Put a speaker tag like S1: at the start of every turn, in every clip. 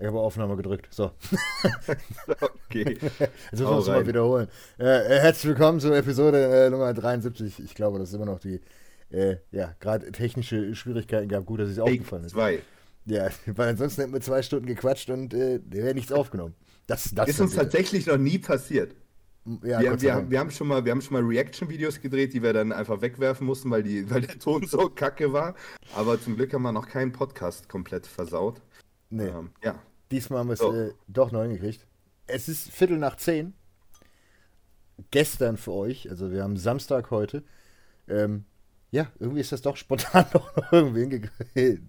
S1: Ich habe Aufnahme gedrückt. So.
S2: okay.
S1: Jetzt müssen wir es mal wiederholen. Äh, äh, herzlich willkommen zur Episode äh, Nummer 73. Ich glaube, das ist immer noch die, äh, ja, gerade technische Schwierigkeiten gab. Gut, dass es aufgefallen ist.
S2: Zwei.
S1: Ja, weil ansonsten hätten wir zwei Stunden gequatscht und äh, wäre nichts aufgenommen. Das, das
S2: ist uns bitte. tatsächlich noch nie passiert. Ja, wir, wir, wir, haben schon mal, wir haben schon mal Reaction-Videos gedreht, die wir dann einfach wegwerfen mussten, weil, die, weil der Ton so kacke war. Aber zum Glück haben wir noch keinen Podcast komplett versaut.
S1: Nee. Ähm, ja. Diesmal haben wir es so. äh, doch noch hingekriegt. Es ist Viertel nach zehn. Gestern für euch, also wir haben Samstag heute. Ähm, ja, irgendwie ist das doch spontan noch irgendwie hingekriegt.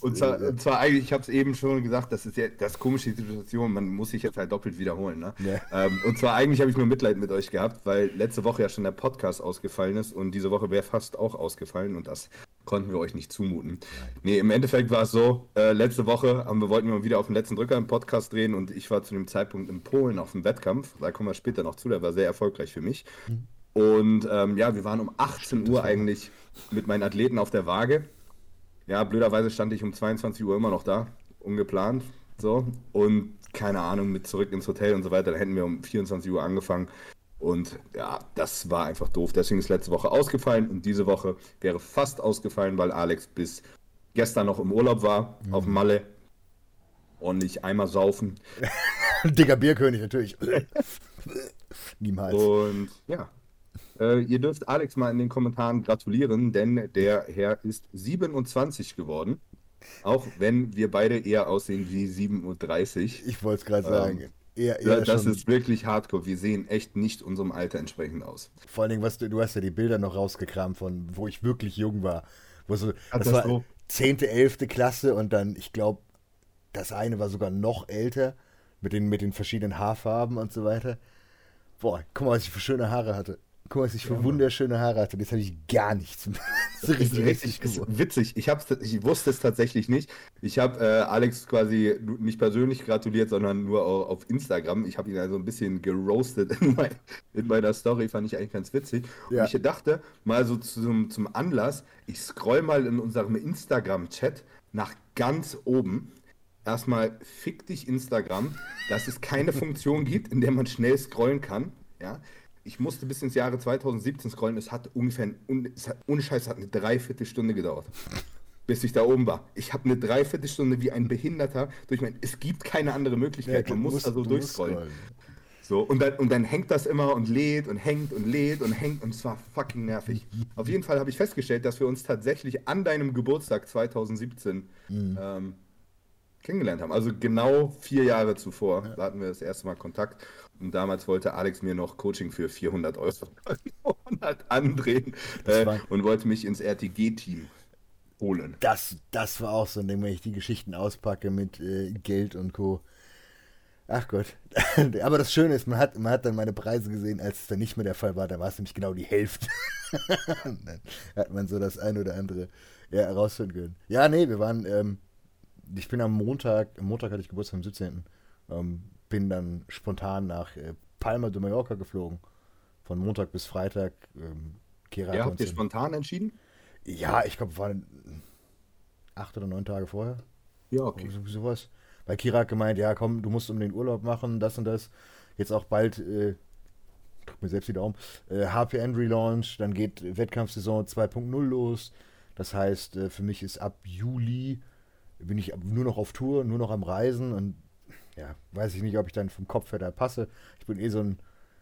S2: und, zwar, äh, und zwar eigentlich, ich habe es eben schon gesagt, das ist ja das komische Situation, man muss sich jetzt halt doppelt wiederholen. Ne? Ja. Ähm, und zwar eigentlich habe ich nur Mitleid mit euch gehabt, weil letzte Woche ja schon der Podcast ausgefallen ist und diese Woche wäre fast auch ausgefallen und das konnten wir euch nicht zumuten. Nee, im Endeffekt war es so, äh, letzte Woche haben wir wollten wir mal wieder auf den letzten Drücker einen Podcast drehen und ich war zu dem Zeitpunkt in Polen auf dem Wettkampf. Da kommen wir später noch zu, der war sehr erfolgreich für mich. Mhm. Und ähm, ja, wir waren um 18 Uhr eigentlich mit meinen Athleten auf der Waage. Ja, blöderweise stand ich um 22 Uhr immer noch da, ungeplant. So. Und keine Ahnung, mit zurück ins Hotel und so weiter. Da hätten wir um 24 Uhr angefangen. Und ja, das war einfach doof. Deswegen ist letzte Woche ausgefallen und diese Woche wäre fast ausgefallen, weil Alex bis gestern noch im Urlaub war, mhm. auf Malle. Ordentlich Eimer saufen.
S1: Dicker Bierkönig natürlich. Niemals.
S2: Und ja, äh, ihr dürft Alex mal in den Kommentaren gratulieren, denn der Herr ist 27 geworden. Auch wenn wir beide eher aussehen wie 37.
S1: Ich wollte es gerade ähm, sagen.
S2: Eher, eher das schon... ist wirklich hardcore. Wir sehen echt nicht unserem Alter entsprechend aus.
S1: Vor allen Dingen, was du, du hast ja die Bilder noch rausgekramt von, wo ich wirklich jung war. Wo so, das, das war so? 10., 11. Klasse und dann, ich glaube, das eine war sogar noch älter mit den, mit den verschiedenen Haarfarben und so weiter. Boah, guck mal, was ich für schöne Haare hatte. Guck mal, was ich für ja, wunderschöne Haare hatte. Jetzt habe ich gar nichts.
S2: das ist richtig, richtig ist witzig. Ich, hab's, ich wusste es tatsächlich nicht. Ich habe äh, Alex quasi nicht persönlich gratuliert, sondern nur auf Instagram. Ich habe ihn also ein bisschen geroastet in, mein, in, meiner Story. Fand ich eigentlich ganz witzig. Ja. Und ich dachte, mal so zum, zum Anlass, ich scroll mal in unserem Instagram-Chat nach ganz oben. Erstmal fick dich Instagram, dass es keine Funktion gibt, in der man schnell scrollen kann. Ja, ich musste bis ins Jahre 2017 scrollen. Es hat ungefähr, es hat, ohne Scheiß, hat eine Dreiviertelstunde gedauert, bis ich da oben war. Ich habe eine Dreiviertelstunde wie ein Behinderter durch mein. Es gibt keine andere Möglichkeit. Ja, Man muss da so durchscrollen. So, und dann, und dann hängt das immer und lädt und hängt und lädt und hängt und es war fucking nervig. Auf jeden Fall habe ich festgestellt, dass wir uns tatsächlich an deinem Geburtstag 2017 mhm. ähm, kennengelernt haben. Also genau vier Jahre zuvor ja. hatten wir das erste Mal Kontakt. Und damals wollte Alex mir noch Coaching für 400 Euro andrehen äh, und wollte mich ins RTG-Team holen.
S1: Das, das war auch so ein Ding, wenn ich die Geschichten auspacke mit äh, Geld und Co. Ach Gott. Aber das Schöne ist, man hat, man hat dann meine Preise gesehen, als es dann nicht mehr der Fall war. Da war es nämlich genau die Hälfte. dann hat man so das ein oder andere ja, herausfinden können. Ja, nee, wir waren, ähm, ich bin am Montag, am Montag hatte ich Geburtstag am 17. Ähm, bin dann spontan nach äh, Palma de Mallorca geflogen. Von Montag bis Freitag. Ähm,
S2: ja, habt ihr spontan entschieden?
S1: Ja, ich glaube, waren acht oder neun Tage vorher.
S2: Ja, okay.
S1: So, sowas. Weil Kira hat gemeint, ja komm, du musst um den Urlaub machen, das und das. Jetzt auch bald, äh, drück mir selbst die Daumen, äh, HPN Relaunch, dann geht Wettkampfsaison 2.0 los. Das heißt, äh, für mich ist ab Juli bin ich nur noch auf Tour, nur noch am Reisen und ja, weiß ich nicht, ob ich dann vom Kopf her da passe. Ich bin eh so ein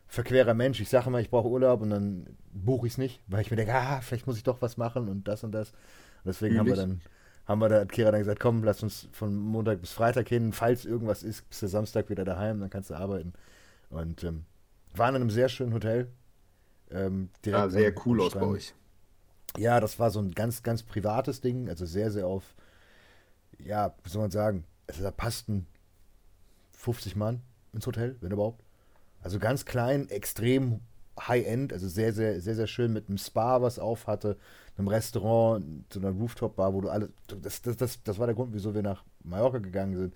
S1: verquerer Mensch. Ich sage immer, ich brauche Urlaub und dann buche ich es nicht, weil ich mir denke, ah, vielleicht muss ich doch was machen und das und das. Und deswegen Üblich. haben wir dann, haben wir da, hat Kira dann gesagt, komm, lass uns von Montag bis Freitag hin, falls irgendwas ist, bist du Samstag wieder daheim, dann kannst du arbeiten. Und ähm, waren in einem sehr schönen Hotel.
S2: Ähm, ja, sehr cool aus bei euch.
S1: Ja, das war so ein ganz, ganz privates Ding, also sehr, sehr auf, ja, wie soll man sagen, also da passten 50 Mann ins Hotel, wenn überhaupt. Also ganz klein, extrem High-End, also sehr, sehr, sehr, sehr schön mit einem Spa, was auf hatte, einem Restaurant, so einer Rooftop-Bar, wo du alles. Das, das, das, das war der Grund, wieso wir nach Mallorca gegangen sind.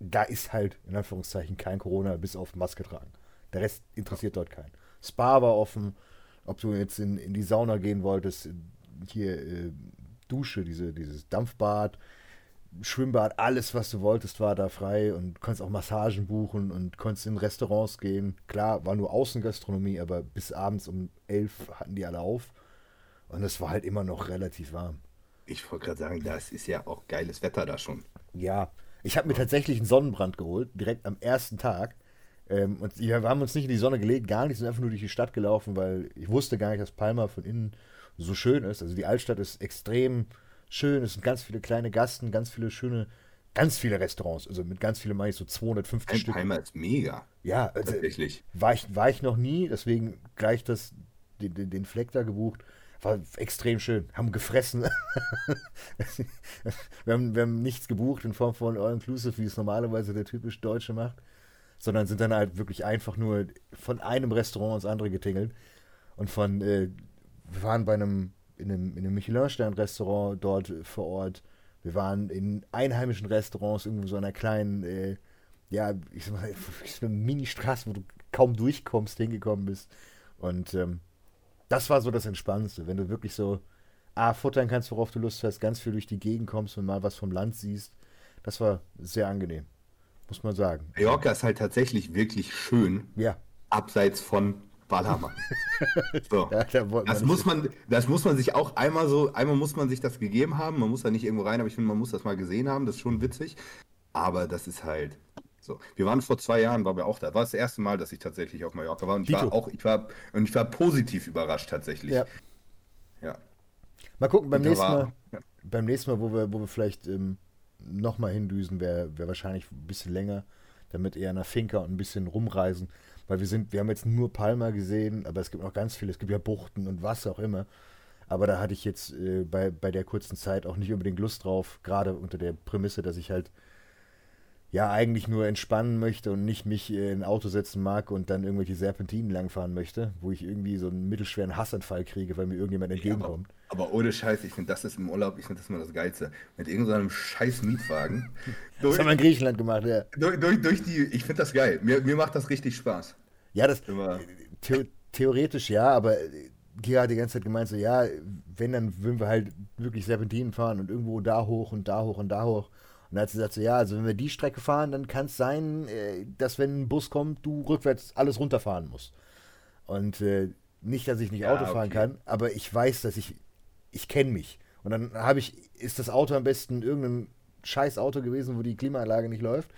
S1: Da ist halt, in Anführungszeichen, kein Corona, bis auf Maske tragen. Der Rest interessiert dort keinen. Spa war offen, ob du jetzt in, in die Sauna gehen wolltest, hier äh, Dusche, diese, dieses Dampfbad, Schwimmbad, alles, was du wolltest, war da frei und konntest auch Massagen buchen und konntest in Restaurants gehen. Klar, war nur Außengastronomie, aber bis abends um elf hatten die alle auf. Und es war halt immer noch relativ warm.
S2: Ich wollte gerade sagen, das ist ja auch geiles Wetter da schon.
S1: Ja, ich habe mir tatsächlich einen Sonnenbrand geholt, direkt am ersten Tag. Ähm, und wir haben uns nicht in die Sonne gelegt, gar nicht, sind einfach nur durch die Stadt gelaufen, weil ich wusste gar nicht, dass Palma von innen so schön ist. Also die Altstadt ist extrem schön, es sind ganz viele kleine Gasten, ganz viele schöne, ganz viele Restaurants. Also mit ganz vielen meine ich so 250
S2: Ein
S1: Stück.
S2: Palma ist mega.
S1: Ja, also
S2: Tatsächlich.
S1: war ich, war ich noch nie, deswegen gleich das, den, den, den Fleck da gebucht. War extrem schön. Haben gefressen. wir, haben, wir haben nichts gebucht in Form von All-Inclusive, wie es normalerweise der typisch Deutsche macht, sondern sind dann halt wirklich einfach nur von einem Restaurant ins andere getingelt. Und von, äh, wir waren bei einem, in einem, in einem Michelin-Stern-Restaurant dort vor Ort. Wir waren in einheimischen Restaurants, irgendwo so einer kleinen, äh, ja, ich sag mal, so eine Mini-Straße, wo du kaum durchkommst, hingekommen bist. Und ähm, das war so das Entspannendste, wenn du wirklich so A, futtern kannst, worauf du Lust hast, ganz viel durch die Gegend kommst und mal was vom Land siehst. Das war sehr angenehm, muss man sagen.
S2: Mallorca ist halt tatsächlich wirklich schön,
S1: Ja,
S2: abseits von Ballermann. So.
S1: ja da
S2: Das muss man, das muss man sich auch einmal so, einmal muss man sich das gegeben haben. Man muss da nicht irgendwo rein, aber ich finde, man muss das mal gesehen haben. Das ist schon witzig. Aber das ist halt so. Wir waren vor zwei Jahren, waren wir auch da. War das erste Mal, dass ich tatsächlich auf Mallorca war. Und ich war auch, ich war, und ich war positiv überrascht tatsächlich.
S1: Ja.
S2: Ja.
S1: Mal gucken, beim nächsten
S2: war-
S1: Mal, beim nächsten Mal, wo wir, wo wir vielleicht ähm, nochmal hindüsen, wäre wär wahrscheinlich ein bisschen länger, damit eher nach Finca und ein bisschen rumreisen. Weil wir sind, wir haben jetzt nur Palma gesehen, aber es gibt noch ganz viele, es gibt ja Buchten und was auch immer. Aber da hatte ich jetzt äh, bei, bei der kurzen Zeit auch nicht unbedingt Lust drauf, gerade unter der Prämisse, dass ich halt ja eigentlich nur entspannen möchte und nicht mich äh, in ein Auto setzen mag und dann irgendwelche Serpentinen langfahren möchte, wo ich irgendwie so einen mittelschweren Hassanfall kriege, weil mir irgendjemand
S2: Ja,
S1: entgegenkommt.
S2: aber, aber ohne Scheiß, ich finde, das ist im Urlaub, ich finde das immer das Geilste. Mit irgendeinem scheiß Mietwagen.
S1: Das haben wir in Griechenland gemacht, ja.
S2: durch, durch, durch die, ich finde das geil. Mir, mir macht das richtig Spaß.
S1: Ja, das the theoretisch ja, aber äh, Gira hat die ganze Zeit gemeint, so ja, wenn, dann würden wir halt wirklich Serpentinen fahren und irgendwo da hoch und da hoch und da hoch. Und dann hat sie gesagt, so ja, also wenn wir die Strecke fahren, dann kann es sein, äh, dass wenn ein Bus kommt, du rückwärts alles runterfahren musst. Und äh, nicht, dass ich nicht
S2: Ja,
S1: Auto fahren
S2: okay.
S1: kann, aber ich weiß, dass ich, ich kenne mich. Und dann habe ich, ist das Auto am besten irgendein scheiß Auto gewesen, wo die Klimaanlage nicht läuft.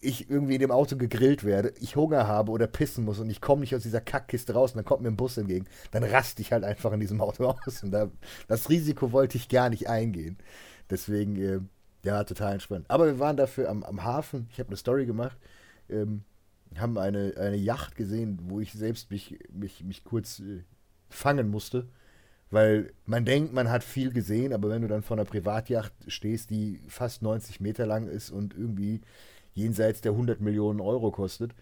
S1: Ich irgendwie in dem Auto gegrillt werde, ich Hunger habe oder pissen muss und ich komme nicht aus dieser Kackkiste raus und dann kommt mir ein Bus entgegen, dann raste ich halt einfach in diesem Auto aus. Und da, das Risiko wollte ich gar nicht eingehen. Deswegen, äh, ja, total entspannt. Aber wir waren dafür am, am Hafen, ich habe eine Story gemacht, ähm, haben eine, eine Yacht gesehen, wo ich selbst mich, mich, mich kurz äh, fangen musste. Weil man denkt, man hat viel gesehen, aber wenn du dann vor einer Privatjacht stehst, die fast 90 Meter lang ist und irgendwie jenseits der 100 Millionen Euro kostet,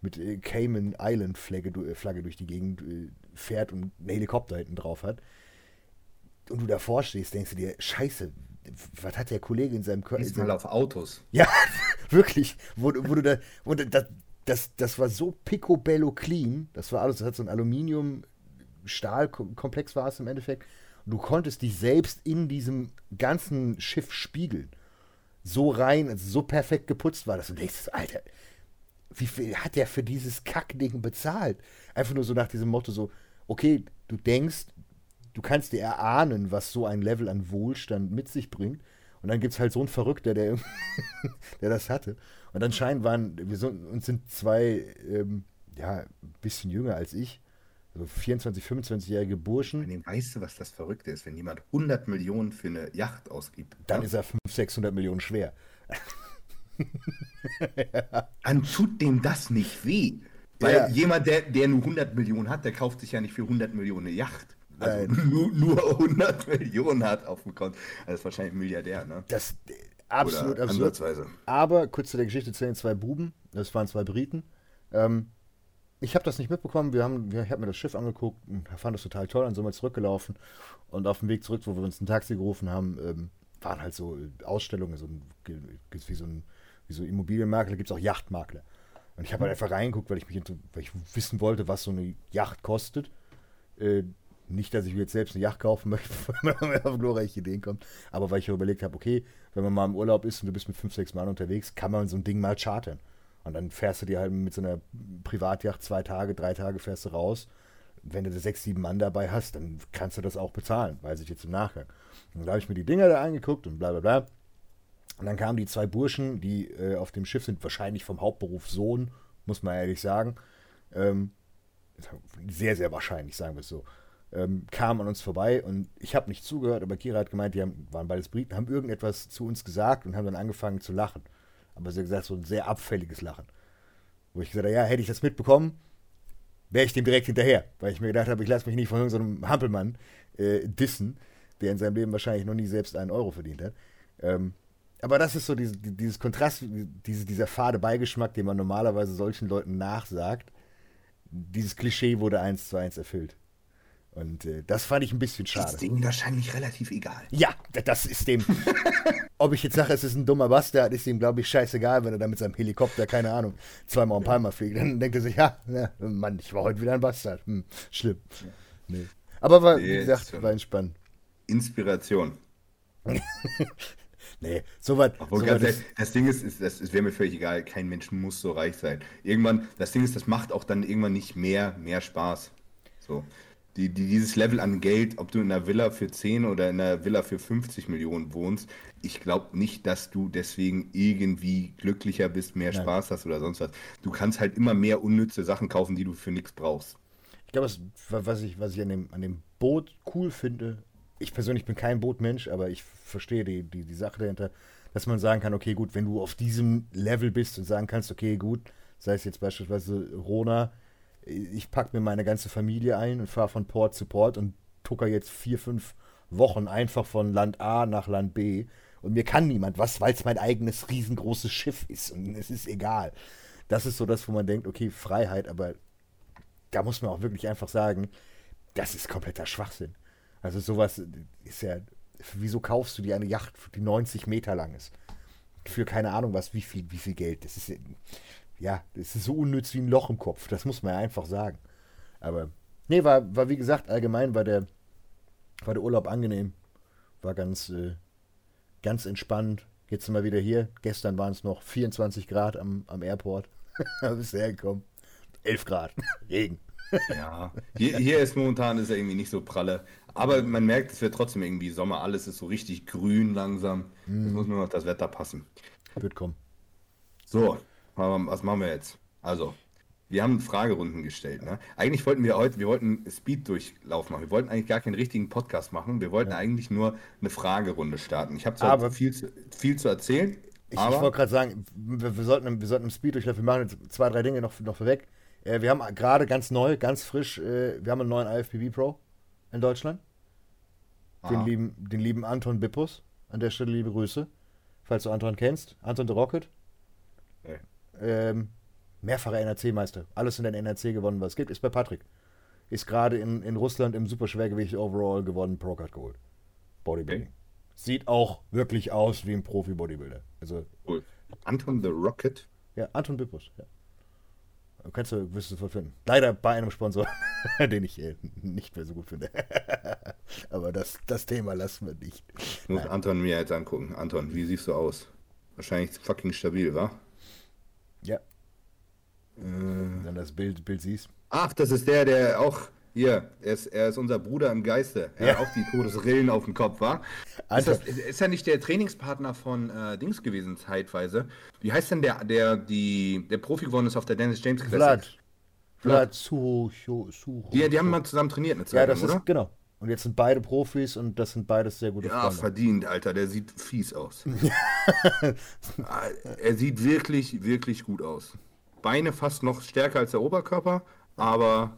S1: mit äh, Cayman Island Flagge, äh, Flagge durch die Gegend äh, fährt und einen Helikopter hinten drauf hat, und du davor stehst, denkst du dir, scheiße, was hat der Kollege in seinem Körper?
S2: Diesmal auf Autos.
S1: Ja, wirklich. Wo, wo du da, wo du, das, das, war so picobello clean. Das war alles, das hat so ein Aluminium-Stahl-Komplex war es im Endeffekt. Und du konntest dich selbst in diesem ganzen Schiff spiegeln. So rein, also so perfekt geputzt war das. Und du denkst, Alter, wie viel hat der für dieses Kackding bezahlt? Einfach nur so nach diesem Motto so, okay, du denkst, du kannst dir erahnen, was so ein Level an Wohlstand mit sich bringt. Und dann gibt es halt so einen Verrückter, der, der das hatte. Und anscheinend waren, wir sind, uns sind zwei, ähm, ja, ein bisschen jünger als ich, also 24, 25-jährige Burschen.
S2: Wenn weißt du, was das Verrückte ist, wenn jemand 100 Millionen für eine Yacht ausgibt,
S1: Dann
S2: ja,
S1: ist er 500, 600 Millionen schwer.
S2: dann tut dem das nicht weh. Weil
S1: Ja.
S2: jemand, der, der nur 100 Millionen hat, der kauft sich ja nicht für 100 Millionen eine Yacht. Also
S1: Nein.
S2: nur, nur 100 Millionen hat auf dem Konto. Das ist wahrscheinlich ein Milliardär, ne?
S1: Das äh, absolut
S2: Oder ansatzweise.
S1: Aber kurz zu der Geschichte zu den zwei Buben. Das waren zwei Briten. Ähm, ich habe das nicht mitbekommen. Wir haben, wir, ich habe mir das Schiff angeguckt und fand das total toll. Dann sind wir zurückgelaufen. Und auf dem Weg zurück, wo wir uns ein Taxi gerufen haben, ähm, waren halt so äh, Ausstellungen, so ein, wie so ein wie so Immobilienmakler, gibt es auch Yachtmakler. Und ich habe halt einfach reingeguckt, weil ich mich weil ich wissen wollte, was so eine Yacht kostet. Äh, nicht, dass ich mir jetzt selbst eine Yacht kaufen möchte, wenn man auf glorreiche Ideen kommt, aber weil ich überlegt habe, okay, wenn man mal im Urlaub ist und du bist mit fünf, sechs Mann unterwegs, kann man so ein Ding mal chartern. Und dann fährst du dir halt mit so einer Privatjacht zwei Tage, drei Tage fährst du raus. Wenn du sechs, sieben Mann dabei hast, dann kannst du das auch bezahlen, weiß ich jetzt im Nachgang. Und da habe ich mir die Dinger da angeguckt und bla bla bla. Und dann kamen die zwei Burschen, die äh, auf dem Schiff sind, wahrscheinlich vom Hauptberuf Sohn, muss man ehrlich sagen. Ähm, sehr, sehr wahrscheinlich, sagen wir es so. Ähm, kamen an uns vorbei und ich habe nicht zugehört, aber Kira hat gemeint, die haben, waren beides Briten, haben irgendetwas zu uns gesagt und haben dann angefangen zu lachen. Aber sie hat gesagt, so ein sehr abfälliges Lachen. Wo ich gesagt habe, ja, hätte ich das mitbekommen, wäre ich dem direkt hinterher. Weil ich mir gedacht habe, ich lasse mich nicht von irgendeinem Hampelmann äh, dissen, der in seinem Leben wahrscheinlich noch nie selbst einen Euro verdient hat. Ähm, aber das ist so dieses, dieses Kontrast, diese, dieser fade Beigeschmack, den man normalerweise solchen Leuten nachsagt. Dieses Klischee wurde eins zu eins erfüllt. Und äh, das fand ich ein bisschen schade.
S2: ist dem wahrscheinlich relativ egal.
S1: Ja, das ist dem. ob ich jetzt sage, es ist ein dummer Bastard, ist ihm, glaube ich, scheißegal, wenn er da mit seinem Helikopter, keine Ahnung, zweimal um Palma fliegt. Dann denkt er sich, ja, ja, Mann, ich war heute wieder ein Bastard. Hm, schlimm. Nee. Aber war, wie gesagt, war entspannt.
S2: Inspiration.
S1: Nee, so weit.
S2: So das, das Ding ist, ist das, wäre mir völlig egal, kein Mensch muss so reich sein. Irgendwann, das Ding ist, das macht auch dann irgendwann nicht mehr, mehr Spaß. So. Die, die, dieses Level an Geld, ob du in einer Villa für 10 oder in einer Villa für 50 Millionen wohnst, ich glaube nicht, dass du deswegen irgendwie glücklicher bist, mehr Nein. Spaß hast oder sonst was. Du kannst halt immer mehr unnütze Sachen kaufen, die du für nichts brauchst.
S1: Ich glaube, was ich, was ich an, dem, an dem Boot cool finde, ich persönlich bin kein Bootmensch, aber ich verstehe die, die, die Sache dahinter, dass man sagen kann, okay, gut, wenn du auf diesem Level bist und sagen kannst, okay, gut, sei es jetzt beispielsweise Rona, ich packe mir meine ganze Familie ein und fahre von Port zu Port und tucker jetzt vier, fünf Wochen einfach von Land A nach Land B und mir kann niemand was, weil es mein eigenes riesengroßes Schiff ist und es ist egal. Das ist so das, wo man denkt, okay, Freiheit, aber da muss man auch wirklich einfach sagen, das ist kompletter Schwachsinn. Also sowas ist ja, wieso kaufst du dir eine Yacht, die 90 Meter lang ist? Für keine Ahnung was, wie viel, wie viel Geld. Das ist ja, das ist so unnütz wie ein Loch im Kopf. Das muss man ja einfach sagen. Aber nee, war, war wie gesagt, allgemein war der, war der Urlaub angenehm. War ganz, äh, ganz entspannt. Jetzt sind wir wieder hier. Gestern waren es noch 24 Grad am, am Airport. da bist du hergekommen. 11 Grad. Regen.
S2: ja, hier, hier ist momentan ist er irgendwie nicht so pralle. Aber man merkt, es wird trotzdem irgendwie Sommer. Alles ist so richtig grün langsam. Mm. Es muss nur noch das Wetter passen.
S1: Wird kommen.
S2: So, was machen wir jetzt? Also, wir haben Fragerunden gestellt. Ne? Eigentlich wollten wir heute, wir wollten Speed-Durchlauf machen. Wir wollten eigentlich gar keinen richtigen Podcast machen. Wir wollten ja. eigentlich nur eine Fragerunde starten. Ich habe zwar viel zu, viel zu erzählen.
S1: Ich, ich wollte gerade sagen, wir, wir, sollten, wir sollten im Speed-Durchlauf, wir machen jetzt zwei, drei Dinge noch, noch vorweg. Äh, wir haben gerade ganz neu, ganz frisch, äh, wir haben einen neuen IFPB Pro in Deutschland. Den lieben, den lieben Anton Bippus. An der Stelle liebe Grüße. Falls du Anton kennst. Anton the Rocket. Ähm, mehrfacher NRC-Meister. Alles in der NRC gewonnen, was es gibt. Ist bei Patrick. Ist gerade in, in Russland im Superschwergewicht Overall gewonnen, Procard Gold. Bodybuilding. Okay. Sieht auch wirklich aus wie ein Profi-Bodybuilder. Also,
S2: cool. Anton the Rocket?
S1: Ja, Anton Bippus, ja. Kannst du, wirst du sofort finden. Leider bei einem Sponsor, den ich äh, nicht mehr so gut finde. Aber das, das Thema lassen wir nicht.
S2: Ich muss Nein. Anton mir jetzt angucken. Anton, wie siehst du aus? Wahrscheinlich fucking stabil, wa?
S1: Wenn du das Bild, Bild siehst.
S2: Ach, das ist der, der auch hier, er ist, er ist unser Bruder im Geiste. Er ja. hat auch die Todesrillen auf dem Kopf, war. Ist, das, ist er nicht der Trainingspartner von äh, Dings gewesen, zeitweise? Wie heißt denn der, der die, der Profi geworden ist auf der Dennis James
S1: Classic? Vlad. Vlad Suho,
S2: Suho. Die, die haben mal zusammen trainiert eine
S1: Zeit Ja, das lang, ist, oder? genau. Und jetzt sind beide Profis und das sind beides sehr gute
S2: ja, Freunde. Ja, verdient, Alter. Der sieht fies aus. er sieht wirklich, wirklich gut aus. Beine fast noch stärker als der Oberkörper, aber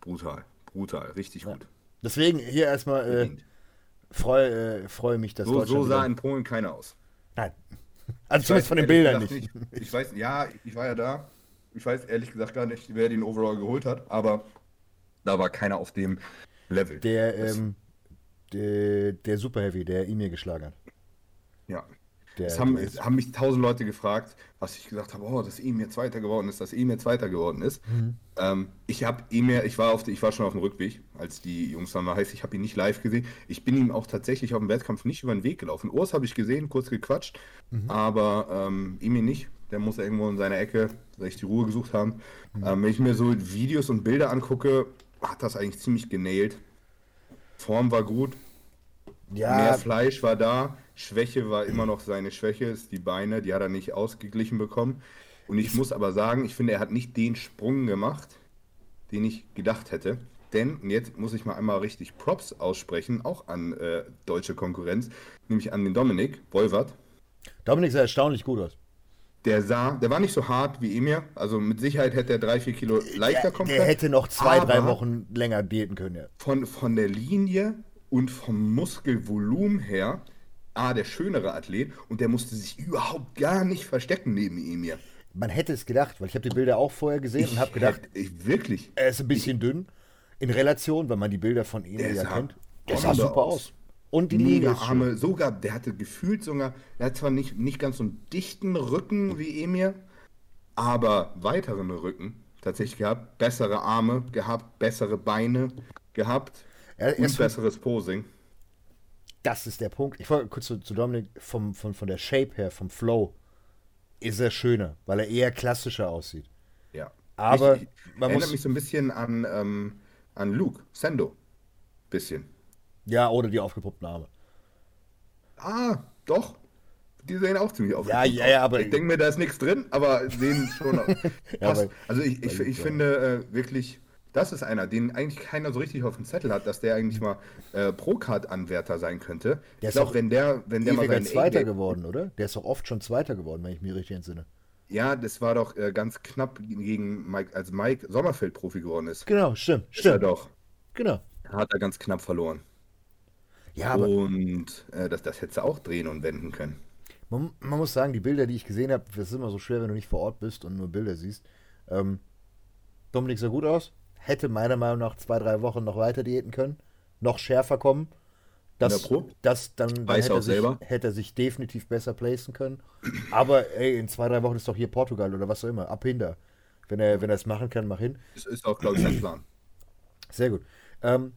S2: brutal. Brutal. Richtig ja. gut.
S1: Deswegen hier erstmal äh, freue äh, freu mich, dass
S2: so, Deutschland. So sah in Polen keiner aus.
S1: Nein. Also ich zumindest von den Bildern nicht. nicht.
S2: Ich weiß, ja, ich war ja da. Ich weiß ehrlich gesagt gar nicht, wer den Overall geholt hat, aber da war keiner auf dem Level.
S1: Der, ähm, der, der Super Heavy, der ihn mir geschlagen hat.
S2: Ja. es haben, haben mich tausend Leute gefragt, was ich gesagt habe, oh, dass Emir Zweiter geworden ist, dass Emir Zweiter geworden ist. Mhm. Ähm, ich habe Emir, ich war, auf ich war schon auf dem Rückweg, als die Jungs dann mal heißt, ich habe ihn nicht live gesehen. Ich bin ihm auch tatsächlich auf dem Wettkampf nicht über den Weg gelaufen. Urs habe ich gesehen, kurz gequatscht, mhm. aber ähm, Emir nicht. Der muss irgendwo in seiner Ecke sich die Ruhe gesucht haben. Mhm. Ähm, wenn ich mir so Videos und Bilder angucke, hat das eigentlich ziemlich genailt. Form war gut. Ja. Mehr Fleisch war da. Schwäche war immer noch seine Schwäche, ist die Beine, die hat er nicht ausgeglichen bekommen. Und ich muss aber sagen, ich finde, er hat nicht den Sprung gemacht, den ich gedacht hätte. Denn, und jetzt muss ich mal einmal richtig Props aussprechen, auch an äh, deutsche Konkurrenz, nämlich an den Dominik Wolvert.
S1: Dominik sah erstaunlich gut aus.
S2: Der sah, der war nicht so hart wie Emir, also mit Sicherheit hätte er drei, vier Kilo leichter
S1: kommen können. Der hätte noch zwei, drei Wochen länger diäten können, ja.
S2: Von, von der Linie und vom Muskelvolumen her A, der schönere Athlet und der musste sich überhaupt gar nicht verstecken neben Emir.
S1: Man hätte es gedacht, weil ich habe die Bilder auch vorher gesehen ich und habe gedacht,
S2: ich, wirklich.
S1: Er ist ein bisschen ich, dünn in Relation, wenn man die Bilder von Emir ja kennt.
S2: Der sah super aus. aus. Und die Mega Arme, sogar, der hatte gefühlt sogar, er hat zwar nicht, nicht ganz so einen dichten Rücken wie Emir, aber weiteren Rücken tatsächlich gehabt, bessere Arme gehabt, bessere Beine gehabt er, und besseres Posing.
S1: Das ist der Punkt. Ich wollte kurz zu, zu Dominik, vom, von, von der Shape her, vom Flow, ist er schöner, weil er eher klassischer aussieht.
S2: Ja.
S1: Aber
S2: ich, ich man erinnert mich so ein bisschen an, ähm, an Luke, Sendo. Bisschen.
S1: Ja, oder die aufgepuppten Arme.
S2: Ah, doch. Die sehen auch ziemlich
S1: aufgepumpt ja, ja, ja, aber
S2: Ich denke mir, da ist nichts drin, aber sehen schon. ja, aber, also ich, ich, ich finde äh, wirklich das ist einer, den eigentlich keiner so richtig auf dem Zettel hat, dass der eigentlich mal äh, Pro-Card-Anwärter sein könnte.
S1: Der ich glaube, wenn der, wenn der mal seinen Zweiter geworden, oder? Der ist doch oft schon Zweiter geworden, wenn ich mich richtig entsinne.
S2: Ja, das war doch äh, ganz knapp gegen Mike, als Mike Sommerfeld Profi geworden ist.
S1: Genau, stimmt,
S2: ist stimmt. Er doch.
S1: Genau.
S2: Hat er ganz knapp verloren. Ja, aber. Und äh, das, das hätte auch drehen und wenden können.
S1: Man, man, muss sagen, die Bilder, die ich gesehen habe, das ist immer so schwer, wenn du nicht vor Ort bist und nur Bilder siehst. Ähm, Dominik sah gut aus hätte meiner Meinung nach zwei, drei Wochen noch weiter diäten können, noch schärfer kommen. Das, das dann, dann
S2: hätte,
S1: er
S2: sich,
S1: hätte, er sich, definitiv besser placen können. Aber ey, in zwei, drei Wochen ist doch hier Portugal oder was auch immer. Ab hinter. Wenn er, wenn er es machen kann, mach hin.
S2: Das ist auch, glaube ich, sein Plan.
S1: Sehr gut. Ähm,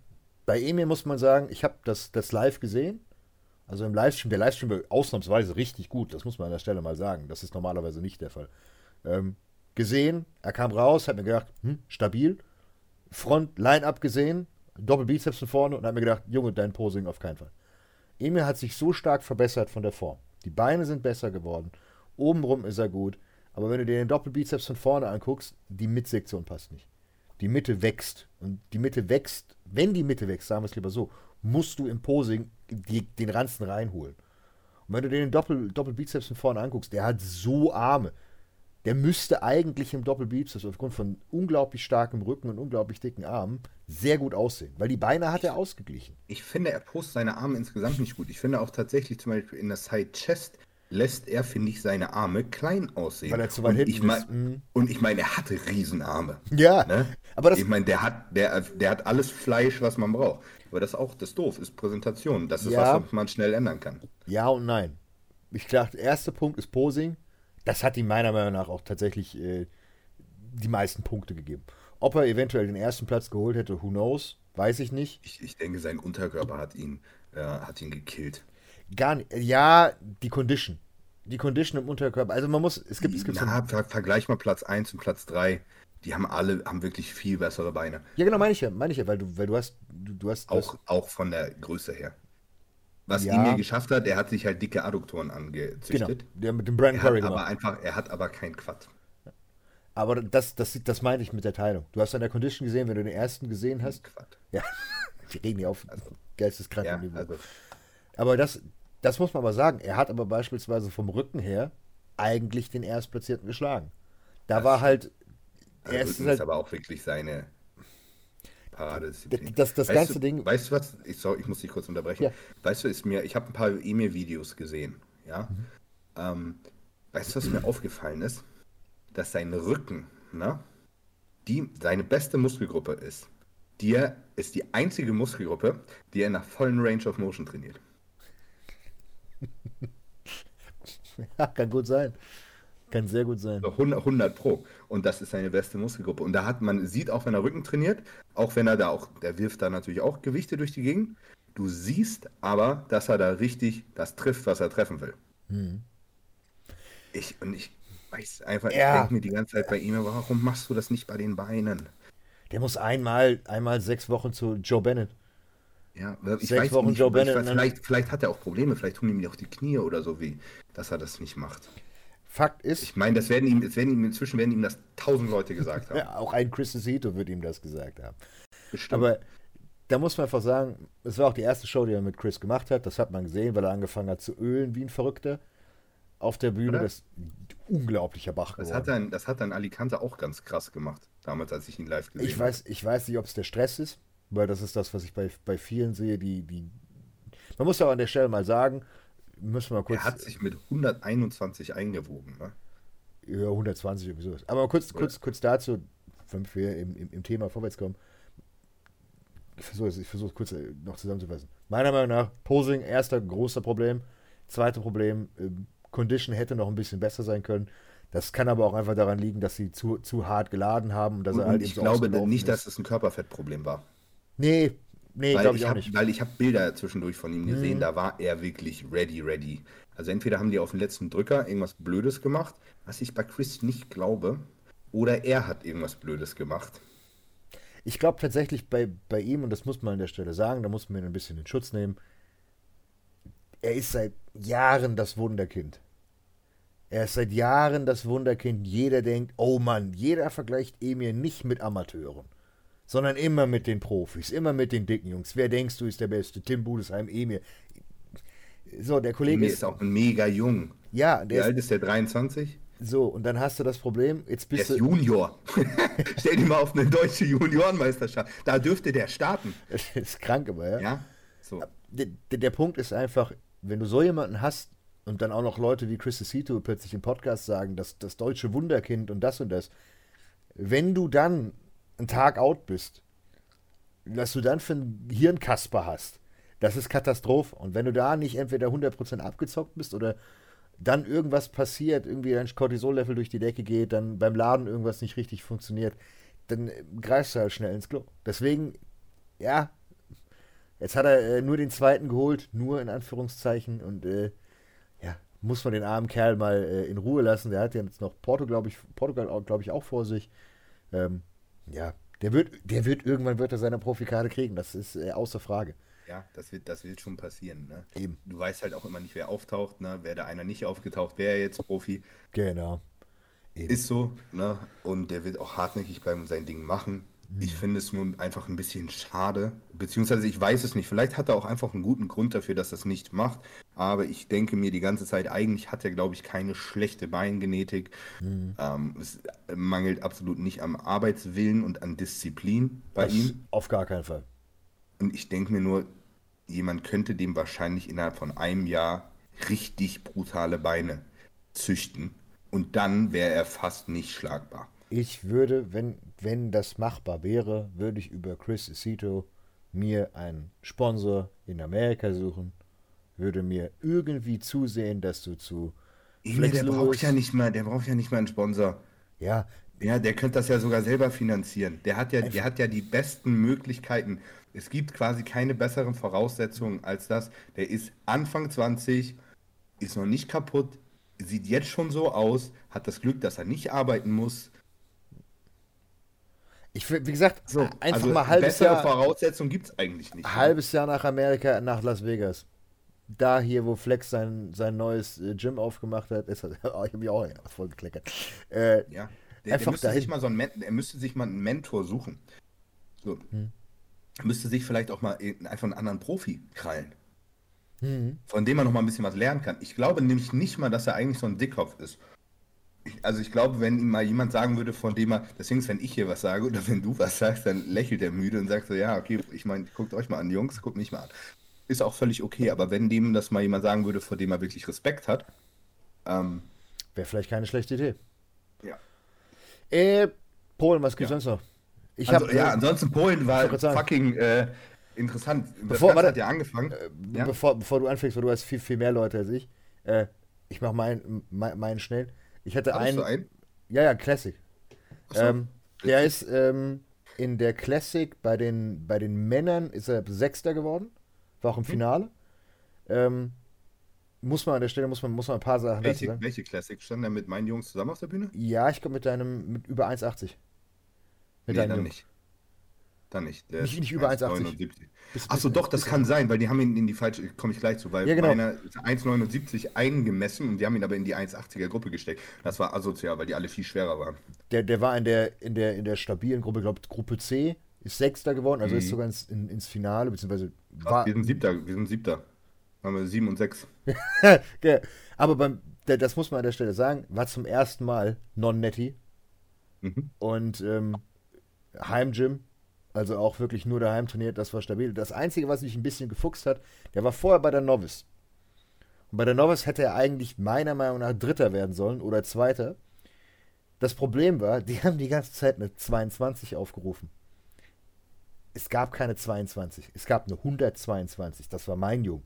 S1: bei Emir muss man sagen, ich habe das, das live gesehen. Also im Livestream, der Livestream war ausnahmsweise richtig gut, das muss man an der Stelle mal sagen. Das ist normalerweise nicht der Fall. Ähm, gesehen, er kam raus, hat mir gedacht, hm, stabil. Front-Line-Up gesehen, Doppelbizeps von vorne und habe mir gedacht, Junge, dein Posing auf keinen Fall. Emil hat sich so stark verbessert von der Form. Die Beine sind besser geworden. Obenrum ist er gut. Aber wenn du dir den Doppelbizeps von vorne anguckst, die Mitsektion passt nicht. Die Mitte wächst. Und die Mitte wächst, wenn die Mitte wächst, sagen wir es lieber so, musst du im Posing die, den Ranzen reinholen. Und wenn du dir den Doppel, Doppelbizeps von vorne anguckst, der hat so Arme der müsste eigentlich im Doppelbizeps aufgrund von unglaublich starkem Rücken und unglaublich dicken Armen sehr gut aussehen, weil die Beine hat er ausgeglichen.
S2: Ich finde, er postet seine Arme insgesamt nicht gut. Ich finde auch tatsächlich zum Beispiel in der Side Chest lässt er, finde ich, seine Arme klein aussehen.
S1: Weil er zu weit hinten
S2: ich mein, ist. Mhm. Und ich meine, er hatte Riesenarme.
S1: Ja,
S2: ne? aber das... Ich meine, der hat, der, der hat alles Fleisch, was man braucht. Aber das ist auch das doof, ist Präsentation. Das ist ja. was, man schnell ändern kann.
S1: Ja und nein. Ich glaube, der erste Punkt ist Posing das hat ihm meiner Meinung nach auch tatsächlich äh, die meisten Punkte gegeben. Ob er eventuell den ersten Platz geholt hätte, who knows, weiß ich nicht.
S2: Ich, ich denke, sein Unterkörper hat ihn, äh, hat ihn gekillt.
S1: Gar nicht. Ja, die Condition. Die Condition im Unterkörper. Also man muss, es gibt, es gibt
S2: Na, so vergleich mal Platz 1 und Platz 3. Die haben alle, haben wirklich viel bessere Beine.
S1: Ja, genau, meine ich ja, meine ich ja, weil du, weil du hast, du, du hast.
S2: Auch,
S1: hast,
S2: auch von der Größe her. Was ja. Emil geschafft hat, der hat sich halt dicke Adduktoren angezüchtet. Genau,
S1: der mit dem Brandon Curry
S2: aber einfach, Er hat aber kein Quad.
S1: Aber das, das, das meine ich mit der Teilung. Du hast an der Condition gesehen, wenn du den ersten gesehen hast.
S2: Quad.
S1: Ja, wir reden hier auf also, geisteskranken
S2: ja, Niveau. Also.
S1: Aber das, das muss man aber sagen. Er hat aber beispielsweise vom Rücken her eigentlich den Erstplatzierten geschlagen. Da das war halt.
S2: Er ist, halt, aber auch wirklich seine
S1: Paradedisziplin. Das, das weißt ganze
S2: du,
S1: Ding.
S2: Weißt du was? Ich, sorry, ich muss dich kurz unterbrechen. Ja. Weißt du, ist mir, ich habe ein paar E-Mail-Videos gesehen. Ja. Mhm. Ähm, weißt du, was mir aufgefallen ist? Dass sein Rücken, ne, die seine beste Muskelgruppe ist. Die er, ist die einzige Muskelgruppe, die er nach vollen Range of Motion trainiert.
S1: Ja, kann gut sein. Kann sehr gut sein.
S2: 100, 100 Pro. Und das ist seine beste Muskelgruppe. Und da hat man, sieht auch, wenn er Rücken trainiert, auch wenn er da auch, der wirft da natürlich auch Gewichte durch die Gegend. Du siehst aber, dass er da richtig das trifft, was er treffen will. Hm. Ich, und ich weiß einfach, ja. ich denke mir die ganze Zeit bei ihm, warum machst du das nicht bei den Beinen?
S1: Der muss einmal, einmal sechs Wochen zu Joe Bennett.
S2: Ja, ich sechs weiß Wochen nicht, Joe Bennett. Weiß, vielleicht, vielleicht hat er auch Probleme, vielleicht tun ihm auch die Knie oder so weh, dass er das nicht macht.
S1: Fakt ist.
S2: Ich meine, das werden ihm, das werden ihm, inzwischen werden ihm das tausend Leute gesagt haben.
S1: ja, auch ein Chris Cito wird ihm das gesagt haben. Bestimmt. Aber da muss man einfach sagen, es war auch die erste Show, die er mit Chris gemacht hat. Das hat man gesehen, weil er angefangen hat zu ölen wie ein Verrückter auf der Bühne. Oder? Das ist unglaublicher Bach
S2: das hat, dann, das hat dann Alicante auch ganz krass gemacht, damals, als ich ihn live
S1: gesehen ich habe. Weiß, ich weiß nicht, ob es der Stress ist, weil das ist das, was ich bei, bei vielen sehe, die, die. Man muss aber an der Stelle mal sagen, müssen wir kurz.
S2: Er hat sich mit 121 eingewogen, ne?
S1: Ja, 120 irgendwie sowas. Aber kurz, kurz, kurz dazu, wenn wir im, im, im Thema vorwärts kommen. Ich versuche es versuch kurz äh, noch zusammenzufassen. Meiner Meinung nach, Posing, erster großer Problem. Zweite Problem, ähm, Condition hätte noch ein bisschen besser sein können. Das kann aber auch einfach daran liegen, dass sie zu, zu hart geladen haben. Dass
S2: und, er halt ich so glaube nicht, ist. dass es ein Körperfettproblem war.
S1: Nee, Nee,
S2: glaube ich, ich auch hab, nicht. Weil ich habe Bilder zwischendurch von ihm gesehen, mhm. da war er wirklich ready, ready. Also entweder haben die auf den letzten Drücker irgendwas Blödes gemacht, was ich bei Chris nicht glaube, oder er hat irgendwas Blödes gemacht.
S1: Ich glaube tatsächlich bei, bei ihm, und das muss man an der Stelle sagen, da muss man ihn ein bisschen in Schutz nehmen, er ist seit Jahren das Wunderkind. Er ist seit Jahren das Wunderkind. Jeder denkt, oh Mann, jeder vergleicht Emir nicht mit Amateuren sondern immer mit den Profis, immer mit den dicken Jungs. Wer denkst du ist der Beste? Tim Budesheim, Emir. So, der Kollege
S2: Emir ist, ist auch mega jung.
S1: Ja,
S2: der Wie ist, alt ist der? 23?
S1: So, und dann hast du das Problem, jetzt bist
S2: der du. Junior. Stell dich mal auf eine deutsche Juniorenmeisterschaft. Da dürfte der starten.
S1: Das ist krank, aber ja.
S2: Ja, so.
S1: Der, der, Punkt ist einfach, wenn du so jemanden hast und dann auch noch Leute wie Chris Cito plötzlich im Podcast sagen, dass das deutsche Wunderkind und das und das, wenn du dann einen Tag out bist, dass du dann für einen Hirnkasper hast, das ist Katastrophe. Und wenn du da nicht entweder 100% abgezockt bist oder dann irgendwas passiert, irgendwie dein Cortisol-Level durch die Decke geht, dann beim Laden irgendwas nicht richtig funktioniert, dann greifst du halt schnell ins Klo. Deswegen, ja, jetzt hat er äh, nur den zweiten geholt, nur in Anführungszeichen und äh, ja, muss man den armen Kerl mal äh, in Ruhe lassen. Der hat ja jetzt noch Porto, glaube ich, Portugal, glaube ich, auch vor sich. Ähm, ja, der wird, der wird irgendwann wird er seine Profikarte kriegen, das ist äh, außer Frage.
S2: Ja, das wird, das wird schon passieren. Ne?
S1: Eben.
S2: Du weißt halt auch immer nicht, wer auftaucht, ne? Wäre da einer nicht aufgetaucht, wäre jetzt Profi.
S1: Genau.
S2: Eben. Ist so, ne? Und der wird auch hartnäckig bleiben und sein Ding machen. Ich finde es nun einfach ein bisschen schade, beziehungsweise ich weiß es nicht. Vielleicht hat er auch einfach einen guten Grund dafür, dass er es nicht macht. Aber ich denke mir die ganze Zeit, eigentlich hat er, glaube ich, keine schlechte Beingenetik. Mhm. Ähm, es mangelt absolut nicht am Arbeitswillen und an Disziplin bei das ihm.
S1: Auf gar keinen Fall.
S2: Und ich denke mir nur, jemand könnte dem wahrscheinlich innerhalb von einem Jahr richtig brutale Beine züchten. Und dann wäre er fast nicht schlagbar.
S1: Ich würde, wenn, wenn das machbar wäre, würde ich über Chris Cito mir einen Sponsor in Amerika suchen, würde mir irgendwie zusehen, dass du zu
S2: Emil, der braucht ja nicht mal, der braucht ja nicht mal einen Sponsor.
S1: Ja.
S2: Ja, der könnte das ja sogar selber finanzieren. Der hat ja, der hat ja die besten Möglichkeiten. Es gibt quasi keine besseren Voraussetzungen als das. Der ist Anfang 20, ist noch nicht kaputt, sieht jetzt schon so aus, hat das Glück, dass er nicht arbeiten muss,
S1: ich wie gesagt,
S2: so, einfach also mal halbes bessere Jahr. Voraussetzungen gibt es eigentlich nicht.
S1: Halbes Jahr nach Amerika, nach Las Vegas. Da hier, wo Flex sein, sein neues äh, Gym aufgemacht hat, ist, oh, ich habe mich auch voll gekleckert.
S2: Äh, ja, der, einfach der müsste sich mal so ein, er müsste sich mal einen Mentor suchen. So. Hm. Müsste sich vielleicht auch mal einfach einen anderen Profi krallen. Hm. Von dem man noch mal ein bisschen was lernen kann. Ich glaube nämlich nicht mal, dass er eigentlich so ein Dickkopf ist also ich glaube, wenn ihm mal jemand sagen würde, von dem er, deswegen ist, wenn ich hier was sage oder wenn du was sagst, dann lächelt er müde und sagt so, ja, okay, ich meine, guckt euch mal an, Jungs, guckt mich mal an. Ist auch völlig okay, aber wenn dem das mal jemand sagen würde, vor dem er wirklich Respekt hat, ähm,
S1: wäre vielleicht keine schlechte Idee.
S2: Ja.
S1: Äh, Polen, was gibt's ja. sonst noch?
S2: Ich also, hab, ja, äh, ansonsten Polen war fucking äh, interessant.
S1: Bevor, warte, hat ja angefangen. Äh, ja? Bevor, bevor du anfängst, weil du hast viel, viel mehr Leute als ich. Äh, ich mache meinen mein, mein schnell. Ich hatte
S2: Hattest
S1: einen,
S2: du einen?
S1: Ja, ja, Classic.
S2: So.
S1: Ähm, der ist ähm, in der Classic bei den, bei den Männern ist er Sechster geworden. War auch
S2: Mhm.
S1: im Finale. Ähm, muss man an der Stelle muss man, muss man ein paar Sachen dazu
S2: Welche,
S1: sagen.
S2: welche Classic stand da mit meinen Jungs zusammen auf der Bühne?
S1: Ja, ich komme mit deinem mit über 1,80. Mit
S2: nee,
S1: deinem
S2: dann
S1: Jungen.
S2: nicht. Dann nicht. Der
S1: Nicht- nicht über 1,80.
S2: 1,79.
S1: Bis-
S2: Achso, doch, das kann sein, weil die haben ihn in die falsche, komme ich gleich zu, weil
S1: Ja, genau.
S2: meiner ist 1,79 eingemessen und die haben ihn aber in die 1,80er Gruppe gesteckt. Das war asozial, weil die alle viel schwerer waren.
S1: Der, der war in der, in der, in der stabilen Gruppe, glaube Gruppe C, ist Sechster geworden, also
S2: Mhm.
S1: ist sogar ins, in, ins Finale, beziehungsweise
S2: Krass,
S1: war.
S2: wir sind siebter, wir sind siebter. Haben wir sieben und sechs.
S1: Aber beim, das muss man an der Stelle sagen, war zum ersten Mal non-netty
S2: Mhm.
S1: und ähm, Heimgym, also auch wirklich nur daheim trainiert, das war stabil. Das Einzige, was mich ein bisschen gefuchst hat, der war vorher bei der Novice. Und bei der Novice hätte er eigentlich meiner Meinung nach Dritter werden sollen oder Zweiter. Das Problem war, die haben die ganze Zeit eine 22 aufgerufen. Es gab keine 22, es gab eine 122, das war mein Jung.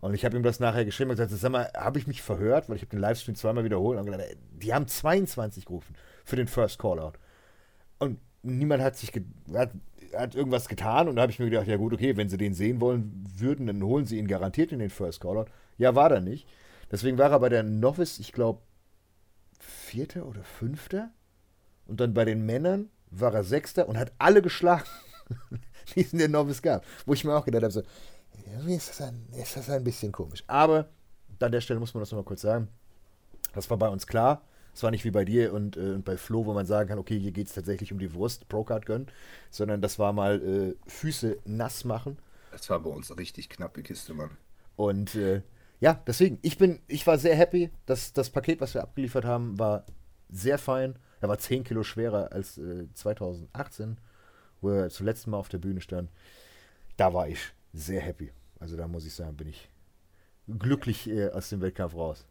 S1: Und ich habe ihm das nachher geschrieben und gesagt, sag mal, habe ich mich verhört, weil ich habe den Livestream zweimal wiederholt und gedacht, die haben 22 gerufen für den First Callout. Und niemand hat sich hat, hat irgendwas getan und da habe ich mir gedacht, ja gut, okay, wenn sie den sehen wollen würden, dann holen sie ihn garantiert in den First Callout. Ja, war er nicht. Deswegen war er bei der Novice, ich glaube, Vierter oder Fünfter. Und dann bei den Männern war er Sechster und hat alle geschlagen, die es in der Novice gab. Wo ich mir auch gedacht habe, so, ist das, ein, ist das ein bisschen komisch. Aber an der Stelle muss man das nochmal kurz sagen. Das war bei uns klar. Es war nicht wie bei dir und, äh, und bei Flo, wo man sagen kann, okay, hier geht es tatsächlich um die Wurst, Procard gönnen, sondern das war mal äh, Füße nass machen.
S2: Das war bei uns richtig knappe Kiste, Mann.
S1: Und äh, ja, deswegen, ich bin, ich war sehr happy. dass das Paket, was wir abgeliefert haben, war sehr fein. Er war 10 Kilo schwerer als äh, 2018, wo er zuletzt mal auf der Bühne stand. Da war ich sehr happy. Also da muss ich sagen, bin ich glücklich äh, aus dem Wettkampf raus.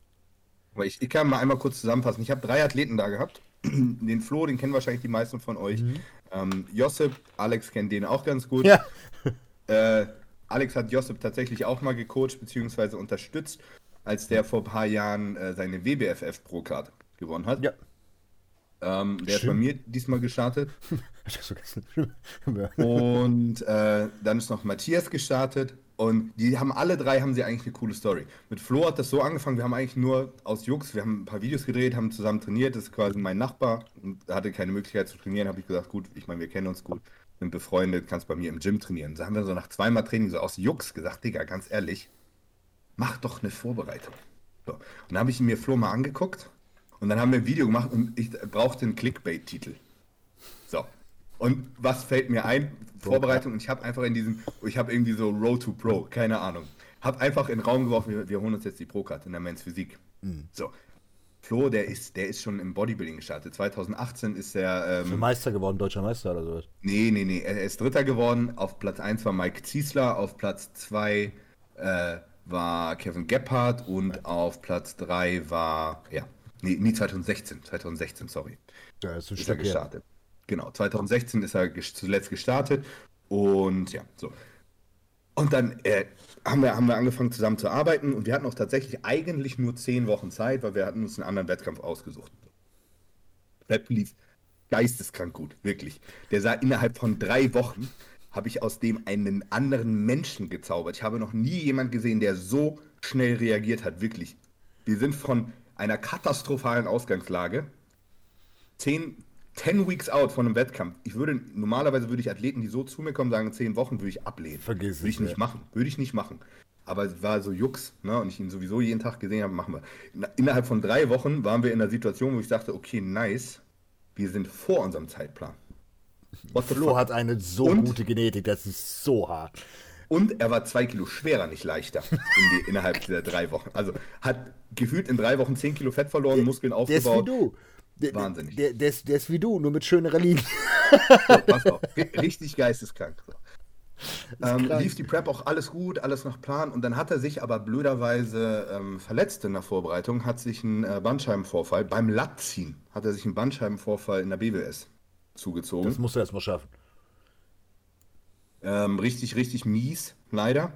S2: Aber ich, ich kann mal einmal kurz zusammenfassen. Ich habe drei Athleten da gehabt. Den Flo, den kennen wahrscheinlich die meisten von euch. Ähm, Josip, Alex kennt den auch ganz gut.
S1: Ja,
S2: Äh, Alex hat Josip tatsächlich auch mal gecoacht bzw. unterstützt, als der vor ein paar Jahren äh, seine WBFF Pro-Card gewonnen hat.
S1: ja.
S2: Ähm, der ist bei
S1: Stimmt.
S2: mir diesmal gestartet. Und äh, dann ist noch Matthias gestartet. Und die haben alle drei haben sie eigentlich eine coole Story. Mit Flo hat das so angefangen, wir haben eigentlich nur aus Jux, wir haben ein paar Videos gedreht, haben zusammen trainiert, das ist quasi mein Nachbar und hatte keine Möglichkeit zu trainieren, habe ich gesagt, gut, ich meine, wir kennen uns gut, sind befreundet, kannst bei mir im Gym trainieren. Da haben wir so nach zweimal Training so aus Jux gesagt, Digga, ganz ehrlich, mach doch eine Vorbereitung. So. Und dann habe ich mir Flo mal angeguckt und dann haben wir ein Video gemacht und ich brauchte einen Clickbait-Titel. Und was fällt mir ein? Vorbereitung. Und ich habe einfach in diesem, ich habe irgendwie so Road to Pro, keine Ahnung. Habe einfach in den Raum geworfen, wir, wir holen uns jetzt die Pro-Card in der Men's Physik. So. Flo, der ist, der ist schon im Bodybuilding gestartet. 2018 ist er, ähm,
S1: Meister geworden, deutscher Meister oder sowas.
S2: nee, nee, nee, er ist Dritter geworden. Auf Platz 1 war Mike Ziesler, auf Platz 2 äh, war Kevin Gebhardt und auf Platz 3 war, ja, nee, nee, 2016, 2016, sorry
S1: Ja, ist
S2: ist er gestartet. Genau, 2016 ist er zuletzt gestartet und ja, so. Und dann äh, haben, wir, haben wir angefangen zusammen zu arbeiten und wir hatten auch tatsächlich eigentlich nur zehn Wochen Zeit, weil wir hatten uns einen anderen Wettkampf ausgesucht. Das lief geisteskrank gut, wirklich. Der sah innerhalb von drei Wochen, habe ich aus dem einen anderen Menschen gezaubert. Ich habe noch nie jemand gesehen, der so schnell reagiert hat, wirklich. Wir sind von einer katastrophalen Ausgangslage zehn, 10 Weeks out von einem Wettkampf. Ich würde, normalerweise würde ich Athleten, die so zu mir kommen, sagen, zehn Wochen würde ich ablehnen.
S1: Vergiss es,
S2: Würde ich nicht
S1: ja.
S2: machen. Würde ich nicht machen. Aber es war so Jux, ne? Und ich ihn sowieso jeden Tag gesehen habe, machen wir. Innerhalb von drei Wochen waren wir in einer Situation, wo ich dachte, okay, nice, wir sind vor unserem Zeitplan. What
S1: Flo hat eine so
S2: Und?
S1: gute Genetik, das ist so hart.
S2: Und er war zwei Kilo schwerer, nicht leichter in die, innerhalb dieser drei Wochen. Also hat gefühlt in drei Wochen zehn Kilo Fett verloren, Muskeln
S1: Der ist wie
S2: aufgebaut.
S1: du. Der,
S2: Wahnsinnig.
S1: Der, der, ist, der ist wie du, nur mit schönerer Linie.
S2: Pass auf, ri- richtig geisteskrank. So. Ähm, lief die Prep auch alles gut, alles nach Plan und dann hat er sich aber blöderweise ähm, verletzt in der Vorbereitung, hat sich einen äh, Bandscheibenvorfall beim Lattziehen, hat er sich einen Bandscheibenvorfall in der BWS zugezogen.
S1: Das musst du erst mal schaffen.
S2: Ähm, richtig, richtig mies, leider.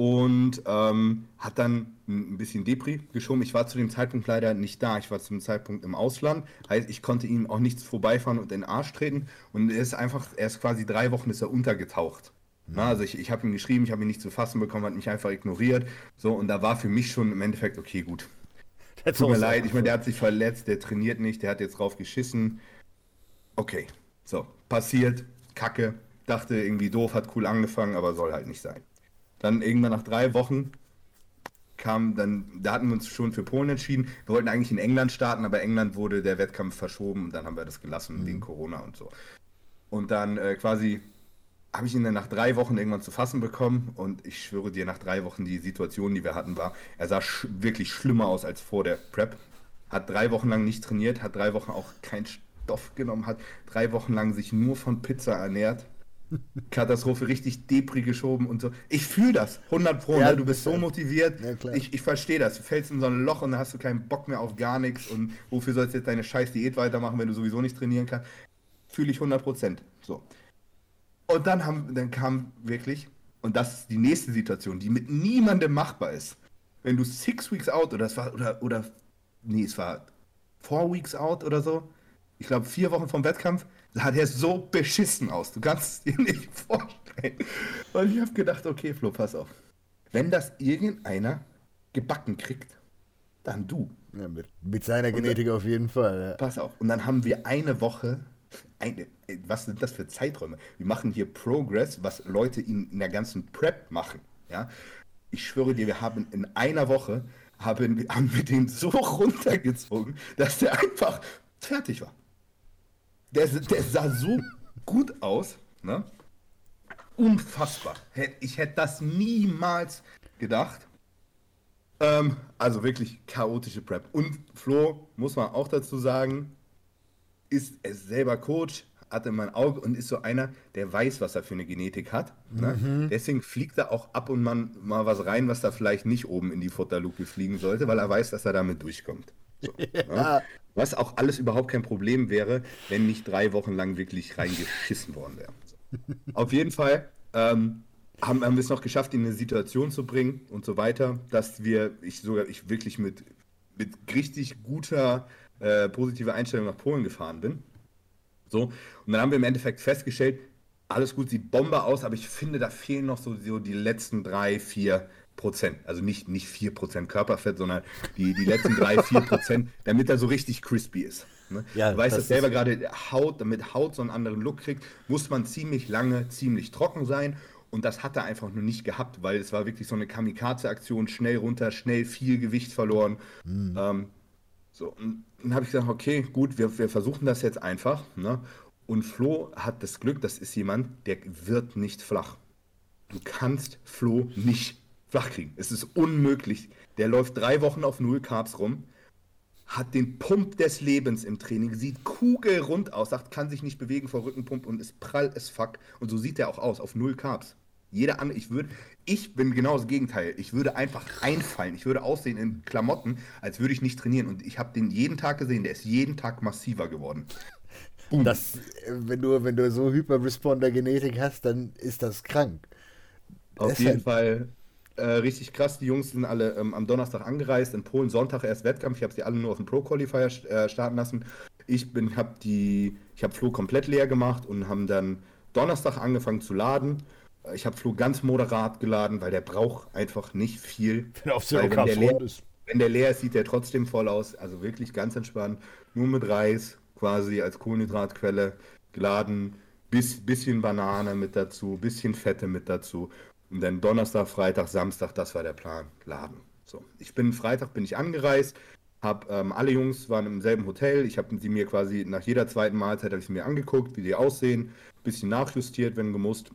S2: Und ähm, hat dann ein bisschen Depri geschoben. Ich war zu dem Zeitpunkt leider nicht da. Ich war zum Zeitpunkt im Ausland. Heißt, ich konnte ihm auch nichts vorbeifahren und in den Arsch treten. Und er ist einfach, er ist quasi drei Wochen ist er untergetaucht. Mhm. Na, also ich, ich habe ihn geschrieben, ich habe ihn nicht zu fassen bekommen, hat mich einfach ignoriert. So, und da war für mich schon im Endeffekt, okay, gut. Das Tut mir leid, ich meine, der hat sich verletzt, der trainiert nicht, der hat jetzt drauf geschissen. Okay, so, passiert, kacke, dachte irgendwie doof, hat cool angefangen, aber soll halt nicht sein. Dann irgendwann nach drei Wochen kam dann, da hatten wir uns schon für Polen entschieden. Wir wollten eigentlich in England starten, aber England wurde der Wettkampf verschoben und dann haben wir das gelassen mhm. wegen Corona und so. Und dann äh, quasi habe ich ihn dann nach drei Wochen irgendwann zu fassen bekommen und ich schwöre dir, nach drei Wochen die Situation, die wir hatten, war, er sah sch wirklich schlimmer aus als vor der Prep. Hat drei Wochen lang nicht trainiert, hat drei Wochen auch keinen Stoff genommen, hat drei Wochen lang sich nur von Pizza ernährt Katastrophe, richtig Depri geschoben und so. Ich fühle das, 100 Pro, ja, ne? du bist so motiviert. Ja, ich ich verstehe das. Du fällst in so ein Loch und dann hast du keinen Bock mehr auf gar nichts und wofür sollst du jetzt deine scheiß Diät weitermachen, wenn du sowieso nicht trainieren kannst? Fühle ich 100 Prozent. So. Und dann, haben, dann kam wirklich, und das ist die nächste Situation, die mit niemandem machbar ist. Wenn du six weeks out oder es war, oder, oder, nee, es war four weeks out oder so, ich glaube vier Wochen vom Wettkampf, sah der so beschissen aus. Du kannst es dir nicht vorstellen. Und ich habe gedacht, okay, Flo, pass auf. Wenn das irgendeiner gebacken kriegt, dann du.
S1: Ja, mit, mit, seiner Genetik dann, auf jeden Fall. Ja.
S2: Pass auf. Und dann haben wir eine Woche. Eine, was sind das für Zeiträume? Wir machen hier Progress, was Leute in, in der ganzen Prep machen. Ja? Ich schwöre dir, wir haben in einer Woche haben, haben wir den so runtergezogen, dass der einfach fertig war. Der, der sah so gut aus, ne? Unfassbar. Ich hätte das niemals gedacht. Ähm, also wirklich chaotische Prep. Und Flo, muss man auch dazu sagen, ist es selber Coach, hatte mein Auge und ist so einer, der weiß, was er für eine Genetik hat. Ne? Mhm. Deswegen fliegt er auch ab und an mal was rein, was da vielleicht nicht oben in die Futterluke fliegen sollte, weil er weiß, dass er damit durchkommt. So, ja. ne? Was auch alles überhaupt kein Problem wäre, wenn nicht drei Wochen lang wirklich reingeschissen worden wäre. Auf jeden Fall ähm, haben, haben wir es noch geschafft, ihn in eine Situation zu bringen und so weiter, dass wir, ich sogar, ich wirklich mit, mit richtig guter, äh, positiver Einstellung nach Polen gefahren bin. So, und dann haben wir im Endeffekt festgestellt, alles gut, sieht Bombe aus, aber ich finde, da fehlen noch so, so die letzten drei, vier Prozent. Also nicht, nicht 4 Prozent Körperfett, sondern die, die letzten 3, 4 Prozent, damit er so richtig crispy ist. Ne? Ja, du weißt das, selber gerade, Haut, damit Haut so einen anderen Look kriegt, muss man ziemlich lange, ziemlich trocken sein. Und das hat er einfach nur nicht gehabt, weil es war wirklich so eine Kamikaze-Aktion, schnell runter, schnell viel Gewicht verloren. Mhm. Ähm, so, und dann habe ich gesagt, okay, gut, wir, wir versuchen das jetzt einfach. Ne? Und Flo hat das Glück, das ist jemand, der wird nicht flach. Du kannst Flo nicht flach kriegen. Es ist unmöglich. Der läuft drei Wochen auf Null Carbs rum, hat den Pump des Lebens im Training, sieht kugelrund aus, sagt, kann sich nicht bewegen vor Rückenpump und ist prall as fuck. Und so sieht er auch aus, auf Null Carbs. Jeder andere, ich würde, ich bin genau das Gegenteil. Ich würde einfach einfallen. Ich würde aussehen in Klamotten, als würde ich nicht trainieren. Und ich habe den jeden Tag gesehen. Der ist jeden Tag massiver geworden.
S1: Das, wenn du, wenn du so Hyperresponder-Genetik hast, dann ist das krank.
S2: Auf Deshalb, jeden Fall äh, richtig krass. Die Jungs sind alle ähm, am Donnerstag angereist, in Polen Sonntag erst Wettkampf. Ich habe sie alle nur auf dem Pro Qualifier äh, starten lassen. Ich bin, habe die, ich habe Flo komplett leer gemacht und haben dann Donnerstag angefangen zu laden. Äh, ich habe Flo ganz moderat geladen, weil der braucht einfach nicht viel. Wenn auf Zero wenn, der leer, ist. wenn der leer ist, sieht der trotzdem voll aus. Also wirklich ganz entspannt. Nur mit Reis quasi als Kohlenhydratquelle geladen. Bis, bisschen Banane mit dazu, bisschen Fette mit dazu. Und dann Donnerstag, Freitag, Samstag, das war der Plan, Laden. So, ich bin Freitag bin ich angereist, habe ähm, alle Jungs waren im selben Hotel. Ich habe sie mir quasi nach jeder zweiten Mahlzeit habe ich mir angeguckt, wie die aussehen, bisschen nachjustiert, wenn gemusst.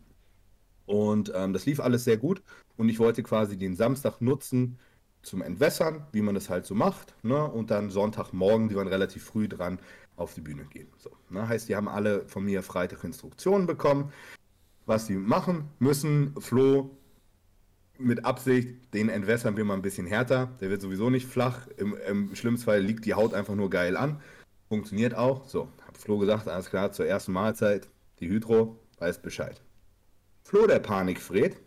S2: Und ähm, das lief alles sehr gut. Und ich wollte quasi den Samstag nutzen zum Entwässern, wie man das halt so macht. Ne? Und dann Sonntagmorgen, die waren relativ früh dran, auf die Bühne gehen. So, ne? Heißt, die haben alle von mir Freitag Instruktionen bekommen was sie machen müssen. Flo mit Absicht, den entwässern wir mal ein bisschen härter. Der wird sowieso nicht flach. Im, Im schlimmsten Fall liegt die Haut einfach nur geil an. Funktioniert auch. So, hat Flo gesagt, alles klar, zur ersten Mahlzeit, die Hydro weiß Bescheid. Flo, der Panikfred,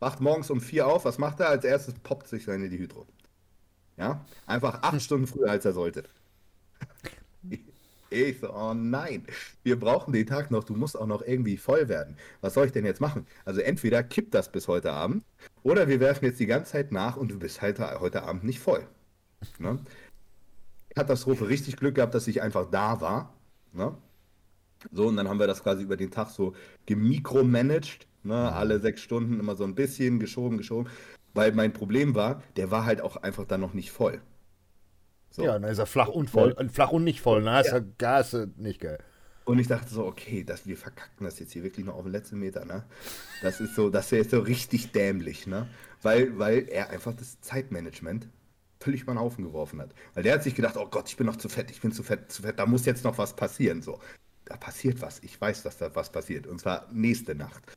S2: wacht morgens um vier auf, was macht er? Als erstes poppt sich seine Dihydro. Ja, einfach acht Stunden früher, als er sollte. Ich so, oh nein, wir brauchen den Tag noch, du musst auch noch irgendwie voll werden. Was soll ich denn jetzt machen? Also entweder kippt das bis heute Abend oder wir werfen jetzt die ganze Zeit nach und du bist halt heute Abend nicht voll. Ne? Katastrophe, richtig Glück gehabt, dass ich einfach da war. Ne? So, und dann haben wir das quasi über den Tag so gemikromanagt, ne? Alle sechs Stunden immer so ein bisschen geschoben, geschoben. Weil mein Problem war, der war halt auch einfach dann noch nicht voll.
S1: So. Ja, dann ist er flach und voll, und flach und nicht voll, ne? Ist ja. Gas nicht geil.
S2: Und ich dachte so, okay, das, wir verkacken das jetzt hier wirklich noch auf den letzten Meter, ne? Das ist so, das ist so richtig dämlich, ne? Weil, weil er einfach das Zeitmanagement völlig über den Haufen geworfen hat. Weil der hat sich gedacht, oh Gott, ich bin noch zu fett, ich bin zu fett, zu fett, da muss jetzt noch was passieren. So, da passiert was. Ich weiß, dass da was passiert. Und zwar nächste Nacht.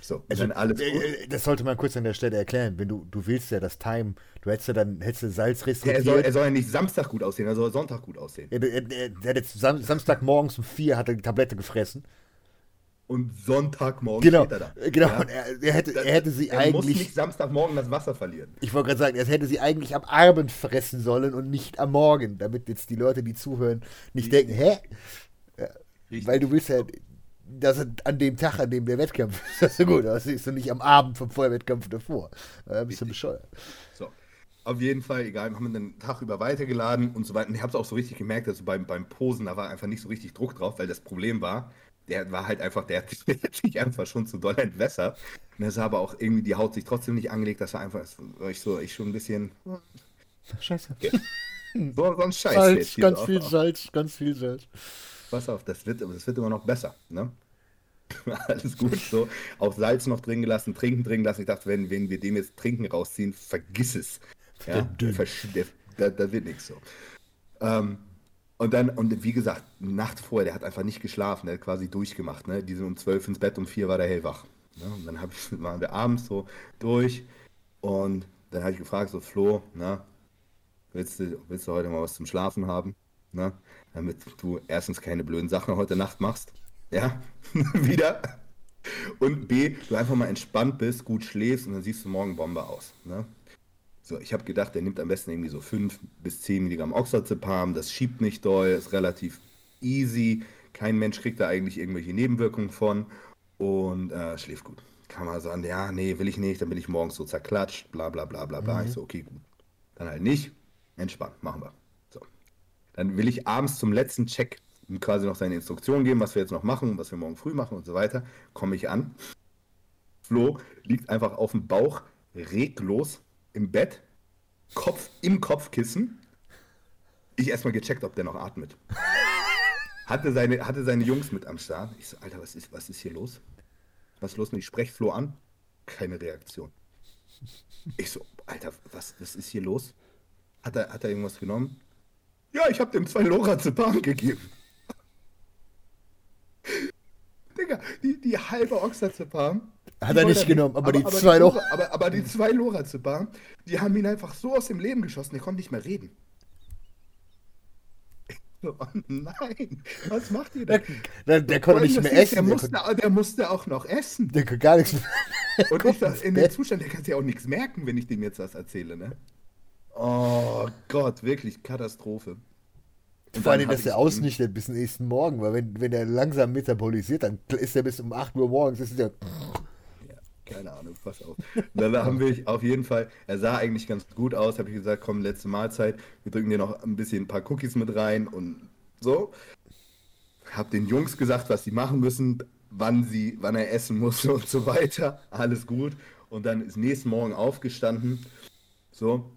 S1: So, also, alles äh, gut. Äh, das sollte man kurz an der Stelle erklären. Wenn du, du willst ja das Time, du hättest ja dann hättest du Salz restriktiert.
S2: Ja, er, soll, er soll ja nicht Samstag gut aussehen, er soll Sonntag gut aussehen.
S1: Er, er, er, hat jetzt Sam, Samstag morgens um vier hat er die Tablette gefressen.
S2: Und Sonntagmorgen
S1: genau, steht er da. Genau, ja? er, er, hätte, er hätte sie
S2: er
S1: eigentlich.
S2: muss nicht Samstagmorgen das Wasser verlieren.
S1: Ich wollte gerade sagen, er hätte sie eigentlich am Abend fressen sollen und nicht am Morgen, damit jetzt die Leute, die zuhören, nicht Richtig. denken, hä? Ja, weil du willst ja dass an dem Tag, an dem der Wettkampf ist, das ist gut, das ist du nicht am Abend vom Vorwettkampf davor. Da bist du bescheuert.
S2: So. Auf jeden Fall, egal, wir haben den Tag über weitergeladen und so weiter. Und ich habe es auch so richtig gemerkt, dass beim, beim Posen, da war einfach nicht so richtig Druck drauf, weil das Problem war, der war halt einfach, der hat sich einfach schon zu doll entwässert. Und er sah aber auch irgendwie, die Haut sich trotzdem nicht angelegt, das war einfach, das war ich so, ich schon ein bisschen.
S1: Scheiße.
S2: So, so ein Scheiß.
S1: Salz, ganz viel Salz, ganz viel Salz
S2: pass auf, das wird, das wird immer noch besser. Ne? Alles gut, so. Auch Salz noch drin gelassen, trinken drin gelassen. Ich dachte, wenn, wenn wir dem jetzt Trinken rausziehen, vergiss es. Ja, da, wird nichts so. Ähm, und dann, und wie gesagt, Nacht vorher, der hat einfach nicht geschlafen, der hat quasi durchgemacht. Ne? Die sind um 12 ins Bett, um 4 war der hellwach. Ne? Und dann hab ich, waren wir abends so durch und dann habe ich gefragt, so Flo, na, willst du, willst du heute mal was zum Schlafen haben? Ne? damit du erstens keine blöden Sachen heute Nacht machst. Ja, wieder. Und B, du einfach mal entspannt bist, gut schläfst und dann siehst du morgen Bombe aus. Ne? So, ich habe gedacht, der nimmt am besten irgendwie so 5 bis 10 Milligramm Oxazepam, das schiebt nicht doll, ist relativ easy, kein Mensch kriegt da eigentlich irgendwelche Nebenwirkungen von und äh, schläft gut. Kann man sagen, ja, nee, will ich nicht, dann bin ich morgens so zerklatscht, bla bla bla bla bla. Mhm. Ich so, okay, gut. Dann halt nicht, entspannt, machen wir. Dann will ich abends zum letzten Check quasi noch seine Instruktionen geben, was wir jetzt noch machen, was wir morgen früh machen und so weiter. Komme ich an. Flo liegt einfach auf dem Bauch, reglos im Bett, Kopf im Kopfkissen. Ich erstmal gecheckt, ob der noch atmet. Hatte seine, hatte seine Jungs mit am Start. Ich so, Alter, was ist, was ist hier los? Was ist los? Und ich spreche Flo an. Keine Reaktion. Ich so, Alter, was, was ist hier los? Hat er, hat er irgendwas genommen? Ja, ich habe dem zwei Lorazepam gegeben. Digga, die, die halbe Oxazepam.
S1: Hat er nicht genommen, aber, aber, die aber zwei Lora,
S2: aber, aber die zwei Lorazepam, die haben ihn einfach so aus dem Leben geschossen, der konnte nicht mehr reden. Oh nein, was macht ihr
S1: da? Der, der konnte nicht mehr essen.
S2: Der musste, der musste auch noch essen.
S1: Der konnte gar nichts mehr.
S2: Und ich in dem Zustand, der kann sich auch nichts merken, wenn ich dem jetzt was erzähle, ne? Oh Gott, wirklich Katastrophe.
S1: Und Vor allem, dass der ausnichtet bis nächsten Morgen, weil wenn, wenn der langsam metabolisiert, dann ist er bis um 8 Uhr morgens, ist der.
S2: Ja, keine Ahnung, pass auf. dann haben wir auf jeden Fall, er sah eigentlich ganz gut aus, habe ich gesagt, komm, letzte Mahlzeit, wir drücken dir noch ein bisschen ein paar Cookies mit rein und so. Hab den Jungs gesagt, was sie machen müssen, wann sie, wann er essen muss und so weiter. Alles gut. Und dann ist nächsten Morgen aufgestanden. So,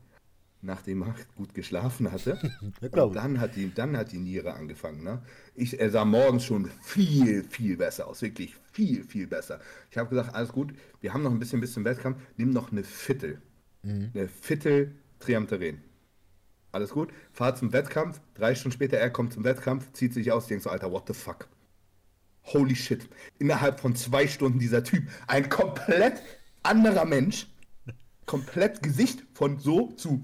S2: nachdem er gut geschlafen hatte. und dann hat, die, dann hat die Niere angefangen. Ne? Ich, er sah morgens schon viel, viel besser aus. Wirklich viel, viel besser. Ich habe gesagt, alles gut, wir haben noch ein bisschen bis zum Wettkampf. Nimm noch eine Viertel. Mhm. Eine Viertel Triamteren. Alles gut, fahr zum Wettkampf. Drei Stunden später, er kommt zum Wettkampf, zieht sich aus, denkt so, Alter, what the fuck? Holy shit. Innerhalb von zwei Stunden dieser Typ, ein komplett anderer Mensch, komplett Gesicht von so zu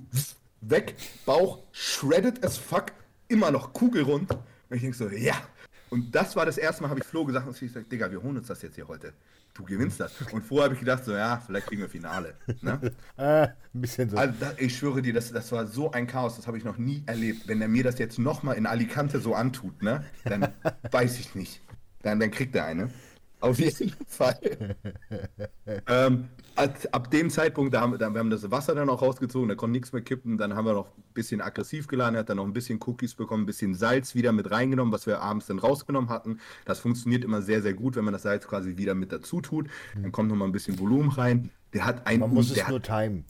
S2: weg, Bauch shredded as fuck, immer noch kugelrund. Und ich denke so, ja, Und das war das erste Mal, habe ich Flo gesagt, und ich gesagt, Digga, wir holen uns das jetzt hier heute. Du gewinnst das. Und vorher habe ich gedacht, so, ja, vielleicht kriegen wir Finale. Ne?
S1: ah, ein bisschen so.
S2: Also, da, ich schwöre dir, das, das war so ein Chaos, das habe ich noch nie erlebt. Wenn er mir das jetzt nochmal in Alicante so antut, ne, dann weiß ich nicht. Dann, dann kriegt er eine. Auf jeden Fall. ähm, ab dem Zeitpunkt, da haben, da, wir haben das Wasser dann auch rausgezogen, da konnte nichts mehr kippen. Dann haben wir noch ein bisschen aggressiv geladen, er hat dann noch ein bisschen Cookies bekommen, ein bisschen Salz wieder mit reingenommen, was wir abends dann rausgenommen hatten. Das funktioniert immer sehr, sehr gut, wenn man das Salz quasi wieder mit dazu tut. Dann kommt noch mal ein bisschen Volumen rein. Der hat ein.
S1: Man muss
S2: es
S1: nur timen.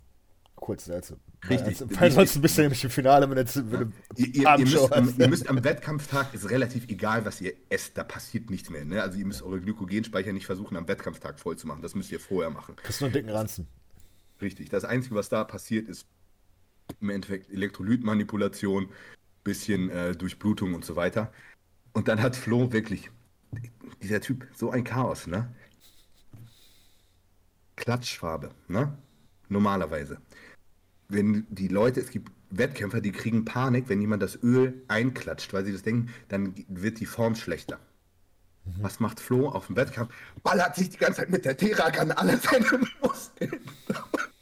S1: Kurz dazu.
S2: Richtig.
S1: Also, weil sonst bist du nämlich im Finale mit der, mit
S2: ja. ihr, ihr, ihr, müsst am, ihr, müsst am, Wettkampftag, ist relativ egal, was ihr esst, da passiert nichts mehr. Ne? Also ihr müsst eure Glykogenspeicher nicht versuchen, am Wettkampftag voll zu machen. Das müsst ihr vorher machen.
S1: Das ist nur einen dicken Ranzen.
S2: Richtig. Das Einzige, was da passiert, ist im Endeffekt Elektrolytmanipulation, bisschen äh, Durchblutung und so weiter. Und dann hat Flo wirklich, dieser Typ, so ein Chaos, ne? Klatschfarbe, ne? Normalerweise wenn die Leute, es gibt Wettkämpfer, die kriegen Panik, wenn jemand das Öl einklatscht, weil sie das denken, dann wird die Form schlechter. Mhm. Was macht Flo auf dem Wettkampf? Ballert sich die ganze Zeit mit der Terak an alle seine Muskeln.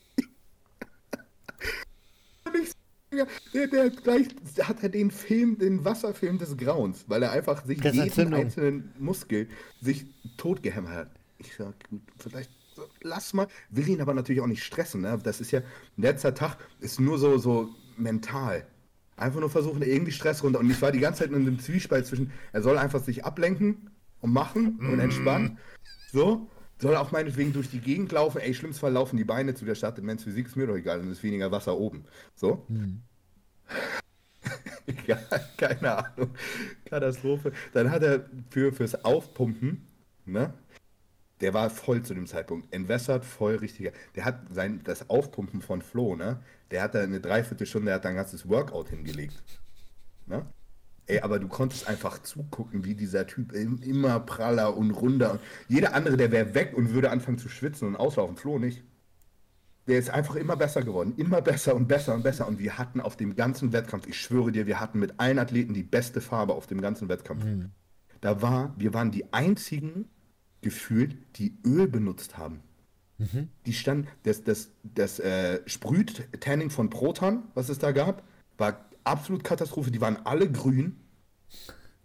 S2: der, der gleich hat er den Film, den Wasserfilm des Grauens, weil er einfach sich
S1: das
S2: jeden einzelnen Muskel sich totgehämmert hat. Ich sag, gut, vielleicht lass mal. Will ihn aber natürlich auch nicht stressen. Ne? Das ist ja, letzter Tag ist nur so, so mental. Einfach nur versuchen, irgendwie Stress runter. Und ich war die ganze Zeit in einem Zwiespalt zwischen, er soll einfach sich ablenken und machen und entspannen. So. Soll auch meinetwegen durch die Gegend laufen. Ey, schlimmsten Fall laufen die Beine zu der Stadt. Men's Physik ist mir doch egal, dann ist weniger Wasser oben. So. Mhm. ja, keine Ahnung. Katastrophe. Dann hat er für, fürs Aufpumpen, ne? Der war voll zu dem Zeitpunkt. Entwässert, voll richtiger. Der hat sein, das Aufpumpen von Flo, ne? Der hat da eine Dreiviertelstunde, der hat ein ganzes Workout hingelegt. Ne? Ey, aber du konntest einfach zugucken, wie dieser Typ immer praller und runder. Und jeder andere, der wäre weg und würde anfangen zu schwitzen und auslaufen. Flo nicht. Der ist einfach immer besser geworden. Immer besser und besser und besser. Und wir hatten auf dem ganzen Wettkampf, ich schwöre dir, wir hatten mit allen Athleten die beste Farbe auf dem ganzen Wettkampf. Mhm. Da war, wir waren die einzigen, gefühlt, die Öl benutzt haben. Mhm. Die stand, das, das, das äh, Sprüht-Tanning von Proton, was es da gab, war absolut Katastrophe. Die waren alle grün,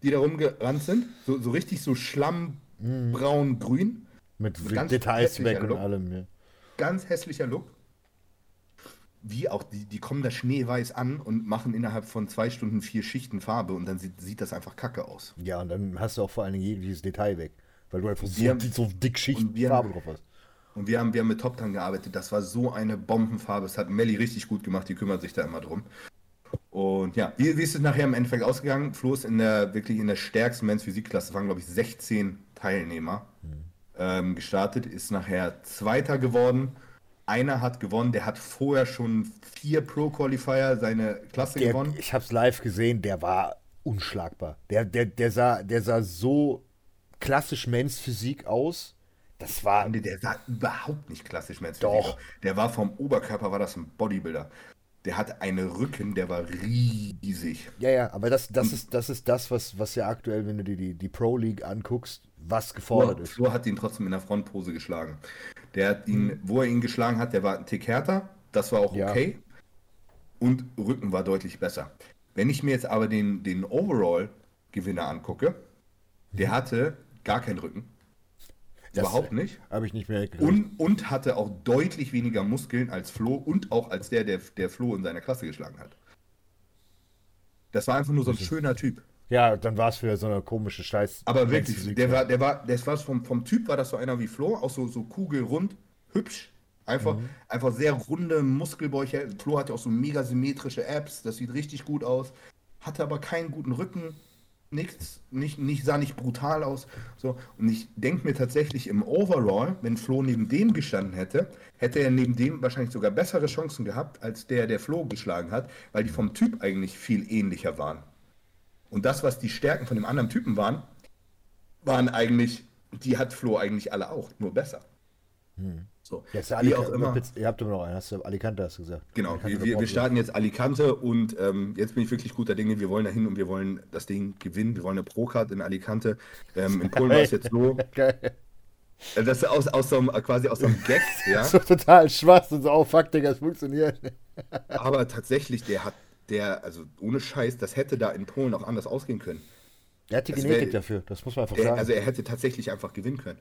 S2: die da rumgerannt sind. So, so richtig so schlammbraun grün.
S1: Mit Details weg und allem, ja.
S2: Ganz hässlicher Look. Wie auch, die, die kommen da schneeweiß an und machen innerhalb von zwei Stunden vier Schichten Farbe und dann sieht, sieht das einfach kacke aus.
S1: Ja, und dann hast du auch vor allen Dingen jegliches Detail weg. Weil du einfach so,
S2: haben,
S1: so dick Schicht
S2: Farbe drauf hast. Und wir haben, wir haben mit Top Tan gearbeitet. Das war so eine Bombenfarbe. Das hat Melly richtig gut gemacht. Die kümmert sich da immer drum. Und ja, wie, wie ist es nachher im Endeffekt ausgegangen? Flo ist in der, wirklich in der stärksten Men's Physikklasse. Das waren, glaube ich, 16 Teilnehmer hm. ähm, gestartet. Ist nachher Zweiter geworden. Einer hat gewonnen, der hat vorher schon vier Pro-Qualifier seine Klasse
S1: der,
S2: gewonnen.
S1: Ich habe es live gesehen, der war unschlagbar. Der, der, der, sah, der sah so klassisch Men's Physik aus. Das war.
S2: Nee, der sah überhaupt nicht klassisch Men's
S1: Physik Doch.
S2: Der war vom Oberkörper, war das ein Bodybuilder. Der hatte einen Rücken, der war riesig.
S1: Ja, ja, aber das, das, ist, das ist das, was, was ja aktuell, wenn du dir die, die Pro League anguckst, was gefordert Flo, ist.
S2: Flo hat ihn trotzdem in der Frontpose geschlagen. Der hat ihn, mhm. wo er ihn geschlagen hat, der war ein Tick härter. Das war auch okay. Ja. Und Rücken war deutlich besser. Wenn ich mir jetzt aber den, den Overall-Gewinner angucke, der mhm. hatte gar keinen Rücken. Das Überhaupt nicht.
S1: Habe ich nicht mehr
S2: und, und hatte auch deutlich weniger Muskeln als Flo und auch als der, der, der Flo in seiner Klasse geschlagen hat. Das war einfach nur so ein schöner Typ.
S1: Ja, dann war es für so eine komische Scheiß.
S2: Aber wirklich, der war, der war, das war vom, vom Typ war das so einer wie Flo, auch so, so kugelrund, hübsch. Einfach, mhm. einfach sehr runde Muskelbäuche. Flo hatte auch so mega symmetrische Apps, das sieht richtig gut aus. Hatte aber keinen guten Rücken nichts, nicht, nicht, sah nicht brutal aus. So. Und ich denke mir tatsächlich im Overall, wenn Flo neben dem gestanden hätte, hätte er neben dem wahrscheinlich sogar bessere Chancen gehabt, als der, der Flo geschlagen hat, weil die vom Typ eigentlich viel ähnlicher waren. Und das, was die Stärken von dem anderen Typen waren, waren eigentlich, die hat Flo eigentlich alle auch, nur besser. Hm.
S1: So. Jetzt Wie auch immer. Ihr habt immer noch einen, hast du Alicante hast du gesagt.
S2: Genau,
S1: Alicante
S2: wir, wir starten jetzt Alicante und ähm, jetzt bin ich wirklich guter Dinge. Wir wollen dahin und wir wollen das Ding gewinnen. Wir wollen eine Pro-Card in Alicante. Ähm, in Polen war es jetzt so. Geil. Äh, das ist aus, aus so einem, quasi aus so einem Gag, ja.
S1: so total schwach und so, oh fuck, Digga, es funktioniert.
S2: Aber tatsächlich, der hat, der, also ohne Scheiß, das hätte da in Polen auch anders ausgehen können.
S1: Er hat die Genetik wär, dafür, das muss man einfach sagen.
S2: Also er hätte tatsächlich einfach gewinnen können.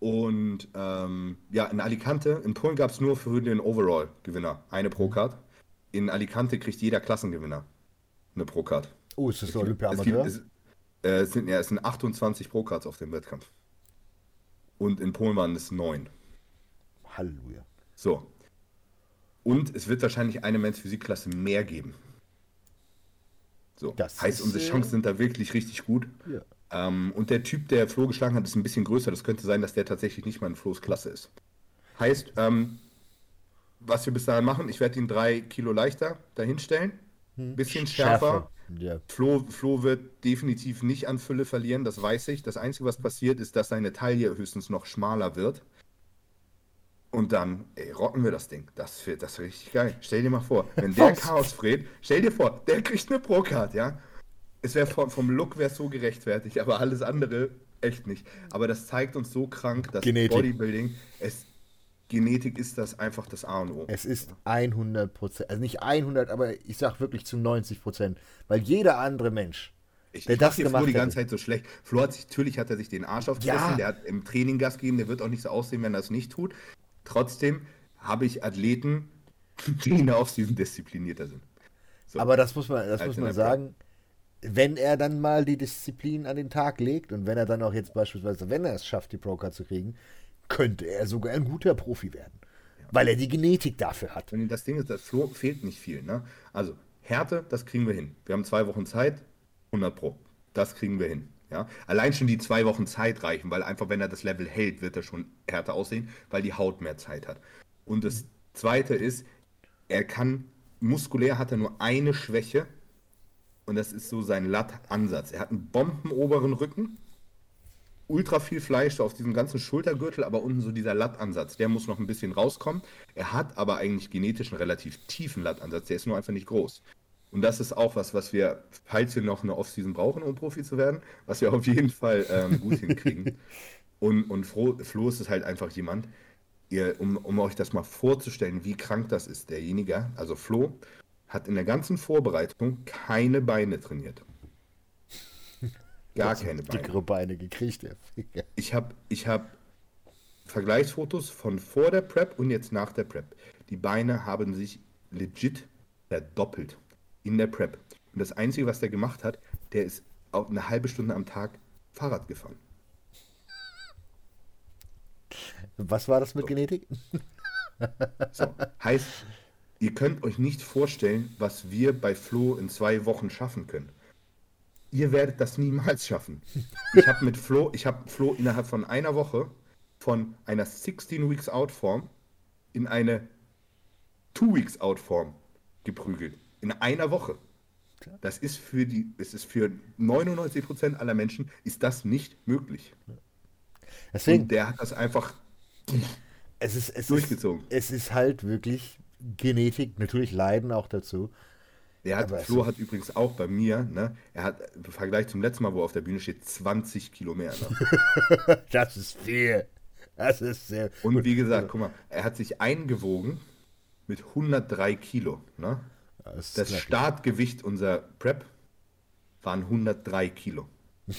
S2: Und ähm, ja, in Alicante, in Polen gab es nur für den Overall-Gewinner eine Pro-Card. In Alicante kriegt jeder Klassengewinner eine Pro-Card.
S1: Oh, ist das Olympia-Amateur?
S2: Es, äh, es, sind, ja, es sind 28 Pro-Cards auf dem Wettkampf. Und in Polen waren es neun.
S1: Halleluja.
S2: So. Und es wird wahrscheinlich eine Men's Physikklasse mehr geben. So. Das heißt, unsere Chancen sind da wirklich richtig gut. Ja. Ähm, und der Typ, der Flo geschlagen hat, ist ein bisschen größer. Das könnte sein, dass der tatsächlich nicht mal in Flo's Klasse ist. Heißt, ähm, was wir bis dahin machen, ich werde ihn drei Kilo leichter dahinstellen. Ein hm. bisschen schärfer. schärfer. Ja. Flo, Flo wird definitiv nicht an Fülle verlieren, das weiß ich. Das Einzige, was passiert, ist, dass seine Taille höchstens noch schmaler wird. Und dann, ey, rocken wir das Ding. Das wird das richtig geil. Stell dir mal vor, wenn der Chaos Fred, stell dir vor, der kriegt eine Pro-Card, ja? Es wäre vom, vom Look wäre so gerechtfertigt, aber alles andere echt nicht. Aber das zeigt uns so krank, dass
S1: Genetik.
S2: Bodybuilding, es, Genetik ist das einfach das A und O.
S1: Es ist 100 Prozent, also nicht 100, aber ich sag wirklich zu 90 Prozent, weil jeder andere Mensch,
S2: ich, der ich das gemacht Flo die ganze Zeit so schlecht. Flo hat sich, natürlich hat er sich den Arsch aufgerissen, ja. der hat im Training Gas gegeben, der wird auch nicht so aussehen, wenn er das nicht tut. Trotzdem habe ich Athleten, die in der Offseason disziplinierter sind.
S1: So. Aber das muss man, das muss man sagen. Plan wenn er dann mal die Disziplin an den Tag legt und wenn er dann auch jetzt beispielsweise, wenn er es schafft, die Broker zu kriegen, könnte er sogar ein guter Profi werden. Ja. Weil er die Genetik dafür hat.
S2: Und das Ding ist, das fehlt nicht viel. Ne? Also Härte, das kriegen wir hin. Wir haben zwei Wochen Zeit, 100 Pro. Das kriegen wir hin. Ja? Allein schon die zwei Wochen Zeit reichen, weil einfach, wenn er das Level hält, wird er schon härter aussehen, weil die Haut mehr Zeit hat. Und das Zweite ist, er kann, muskulär hat er nur eine Schwäche, und das ist so sein Latt-Ansatz. Er hat einen bombenoberen Rücken, ultra viel Fleisch auf diesem ganzen Schultergürtel, aber unten so dieser Lattansatz, der muss noch ein bisschen rauskommen. Er hat aber eigentlich genetisch einen relativ tiefen Lattansatz, der ist nur einfach nicht groß. Und das ist auch was, was wir, falls wir noch eine Offseason brauchen, um Profi zu werden, was wir auf jeden Fall ähm, gut hinkriegen. Und, und Flo, Flo ist halt einfach jemand, ihr, um, um euch das mal vorzustellen, wie krank das ist, derjenige, also Flo, hat in der ganzen Vorbereitung keine Beine trainiert. Gar keine
S1: Beine. Dickere Beine gekriegt.
S2: ich habe ich hab Vergleichsfotos von vor der Prep und jetzt nach der Prep. Die Beine haben sich legit verdoppelt in der Prep. Und das Einzige, was der gemacht hat, der ist auch eine halbe Stunde am Tag Fahrrad gefahren.
S1: Was war das mit so. Genetik?
S2: So, heißt, ihr könnt euch nicht vorstellen, was wir bei Flo in zwei Wochen schaffen können. Ihr werdet das niemals schaffen. Ich habe mit Flo, ich habe Flo innerhalb von einer Woche von einer 16 Weeks Out Form in eine 2 Weeks Out Form geprügelt. In einer Woche. Das ist für die, es ist für 99% aller Menschen ist das nicht möglich.
S1: Deswegen,
S2: Und der hat das einfach
S1: es ist, es durchgezogen. Ist, es ist halt wirklich Genetik, natürlich Leiden auch dazu.
S2: Der hat, Flo hat übrigens auch bei mir, ne, er hat im Vergleich zum letzten Mal, wo er auf der Bühne steht, 20 Kilo mehr.
S1: Ne? das ist viel. Das ist sehr.
S2: Und gut. wie gesagt, guck mal, er hat sich eingewogen mit 103 Kilo. Ne? Das, das Startgewicht unserer Prep waren 103 Kilo.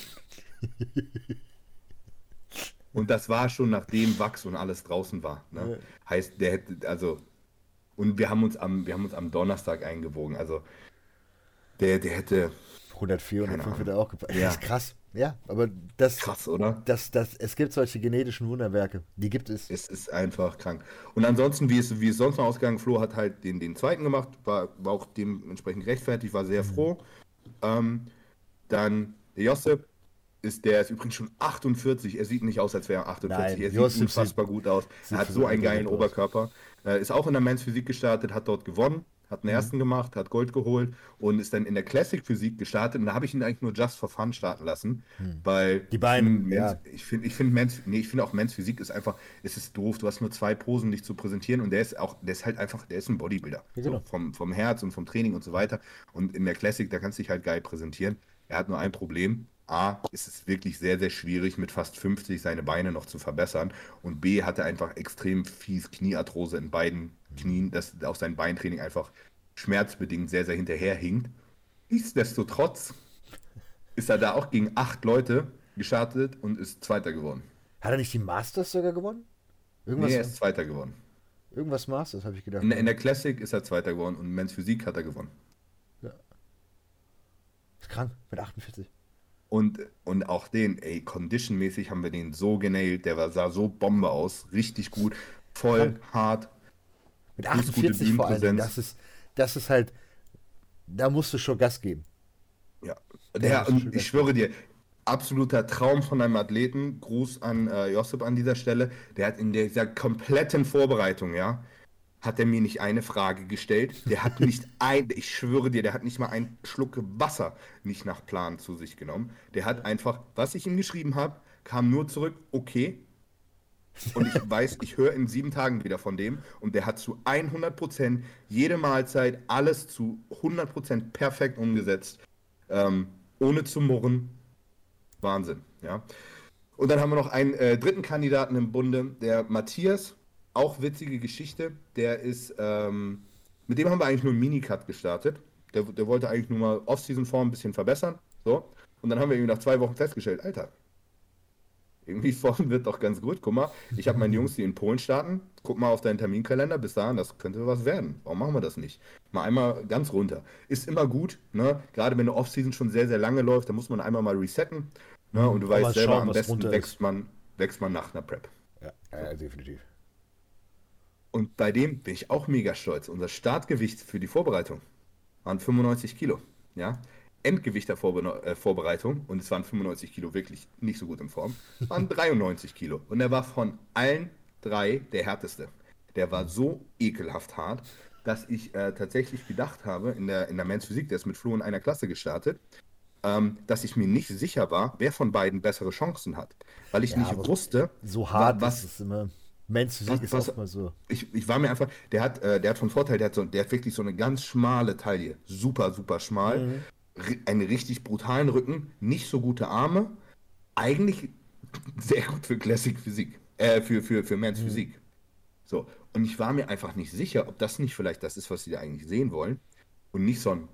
S2: und das war schon nachdem Wachs und alles draußen war. Ne? Heißt, der hätte, also und wir haben uns am, wir haben uns am Donnerstag eingewogen. Also der, der hätte.
S1: 104, 105 hätte auch gepasst. Ja. Das ist krass. Ja, aber das.
S2: Krass, oder?
S1: Das, das, es gibt solche genetischen Wunderwerke. Die gibt es.
S2: Es ist einfach krank. Und ansonsten, wie es, wie es sonst noch ausgegangen, Flo hat halt den, den zweiten gemacht, war, war auch dementsprechend gerechtfertigt, war sehr mhm. froh. Ähm, dann der Josep ist, der ist übrigens schon 48. Er sieht nicht aus, als wäre er 48. Nein, er Josef sieht unfassbar gut aus. Er hat so einen geilen Oberkörper. Äh, ist auch in der Men's Physik gestartet, hat dort gewonnen, hat einen mhm. ersten gemacht, hat Gold geholt und ist dann in der Classic Physik gestartet. Und da habe ich ihn eigentlich nur just for fun starten lassen, mhm. weil
S1: die beiden,
S2: ja. ich finde, ich finde Mens, nee, ich finde auch Mens Physik ist einfach, es ist doof. Du hast nur zwei Posen, dich zu präsentieren und der ist auch, der ist halt einfach, der ist ein Bodybuilder, ja, genau. so, vom, vom Herz und vom Training und so weiter. Und in der Classic, da kannst du dich halt geil präsentieren. Er hat nur ein Problem. A, ist es wirklich sehr, sehr schwierig, mit fast 50 seine Beine noch zu verbessern. Und B, hat er einfach extrem fies Kniearthrose in beiden Knien, dass auch sein Beintraining einfach schmerzbedingt sehr, sehr hinterherhinkt. Nichtsdestotrotz ist er da auch gegen acht Leute gestartet und ist Zweiter geworden.
S1: Hat er nicht die Masters sogar gewonnen?
S2: Irgendwas nee, er ist Zweiter geworden.
S1: Irgendwas Masters, habe ich gedacht.
S2: In, in, der Classic ist er Zweiter geworden und Men's Physik hat er gewonnen. Ja.
S1: Ist krank, mit 48.
S2: Und, und auch den, ey, conditionmäßig haben wir den so genailt, der war, sah so Bombe aus, richtig gut, voll, krank. hart.
S1: Mit 48 vor allem, das ist, das ist halt, da musst du schon Gas geben.
S2: Ja, der, und ich schwöre dir, absoluter Traum von einem Athleten. Gruß an äh, Josip an dieser Stelle. Der hat in dieser kompletten Vorbereitung, ja, hat er mir nicht eine Frage gestellt. Der hat nicht ein, ich schwöre dir, der hat nicht mal einen Schluck Wasser nicht nach Plan zu sich genommen. Der hat einfach, was ich ihm geschrieben habe, kam nur zurück, okay. Und ich weiß, ich höre in sieben Tagen wieder von dem und der hat zu 100% jede Mahlzeit alles zu 100% perfekt umgesetzt. Ähm, ohne zu murren. Wahnsinn, ja. Und dann haben wir noch einen äh, dritten Kandidaten im Bunde, der Matthias auch witzige Geschichte. Der ist, ähm, mit dem haben wir eigentlich nur einen Minicut gestartet. Der, der wollte eigentlich nur mal Off-Season-Form ein bisschen verbessern. So. Und dann haben wir irgendwie nach zwei Wochen festgestellt, Alter, irgendwie Form wird doch ganz gut. Guck mal, ich habe meine Jungs, die in Polen starten. Guck mal auf deinen Terminkalender. Bis dahin, das könnte was werden. Warum machen wir das nicht? Mal einmal ganz runter. Ist immer gut, ne? Gerade wenn eine Off-Season schon sehr, sehr lange läuft, dann muss man einmal mal resetten. Ne? Und du weißt selber, schauen, am besten wächst man, wächst man nach einer Prep.
S1: Ja, ja, definitiv.
S2: Und bei dem bin ich auch mega stolz. Unser Startgewicht für die Vorbereitung waren 95 Kilo. Ja? Endgewicht der Vorbe äh, Vorbereitung, und es waren 95 Kilo wirklich nicht so gut in Form, waren 93 Kilo. Und er war von allen drei der härteste. Der war so ekelhaft hart, dass ich äh, tatsächlich gedacht habe, in der, in der Men's Physik, der ist mit Flo in einer Klasse gestartet, ähm, dass ich mir nicht sicher war, wer von beiden bessere Chancen hat. Weil ich ja, nicht wusste,
S1: so hart was, ist es immer. Men's Physik ist auch mal so.
S2: Ich, ich war mir einfach, der hat, äh, der hat von Vorteil, der hat, so, der hat wirklich so eine ganz schmale Taille. Super, super schmal. Mhm. Einen richtig brutalen Rücken, nicht so gute Arme. Eigentlich sehr gut für Classic Physik. Äh, für, für, für Men's mhm. Physik. So. Und ich war mir einfach nicht sicher, ob das nicht vielleicht das ist, was sie da eigentlich sehen wollen. Und nicht so ein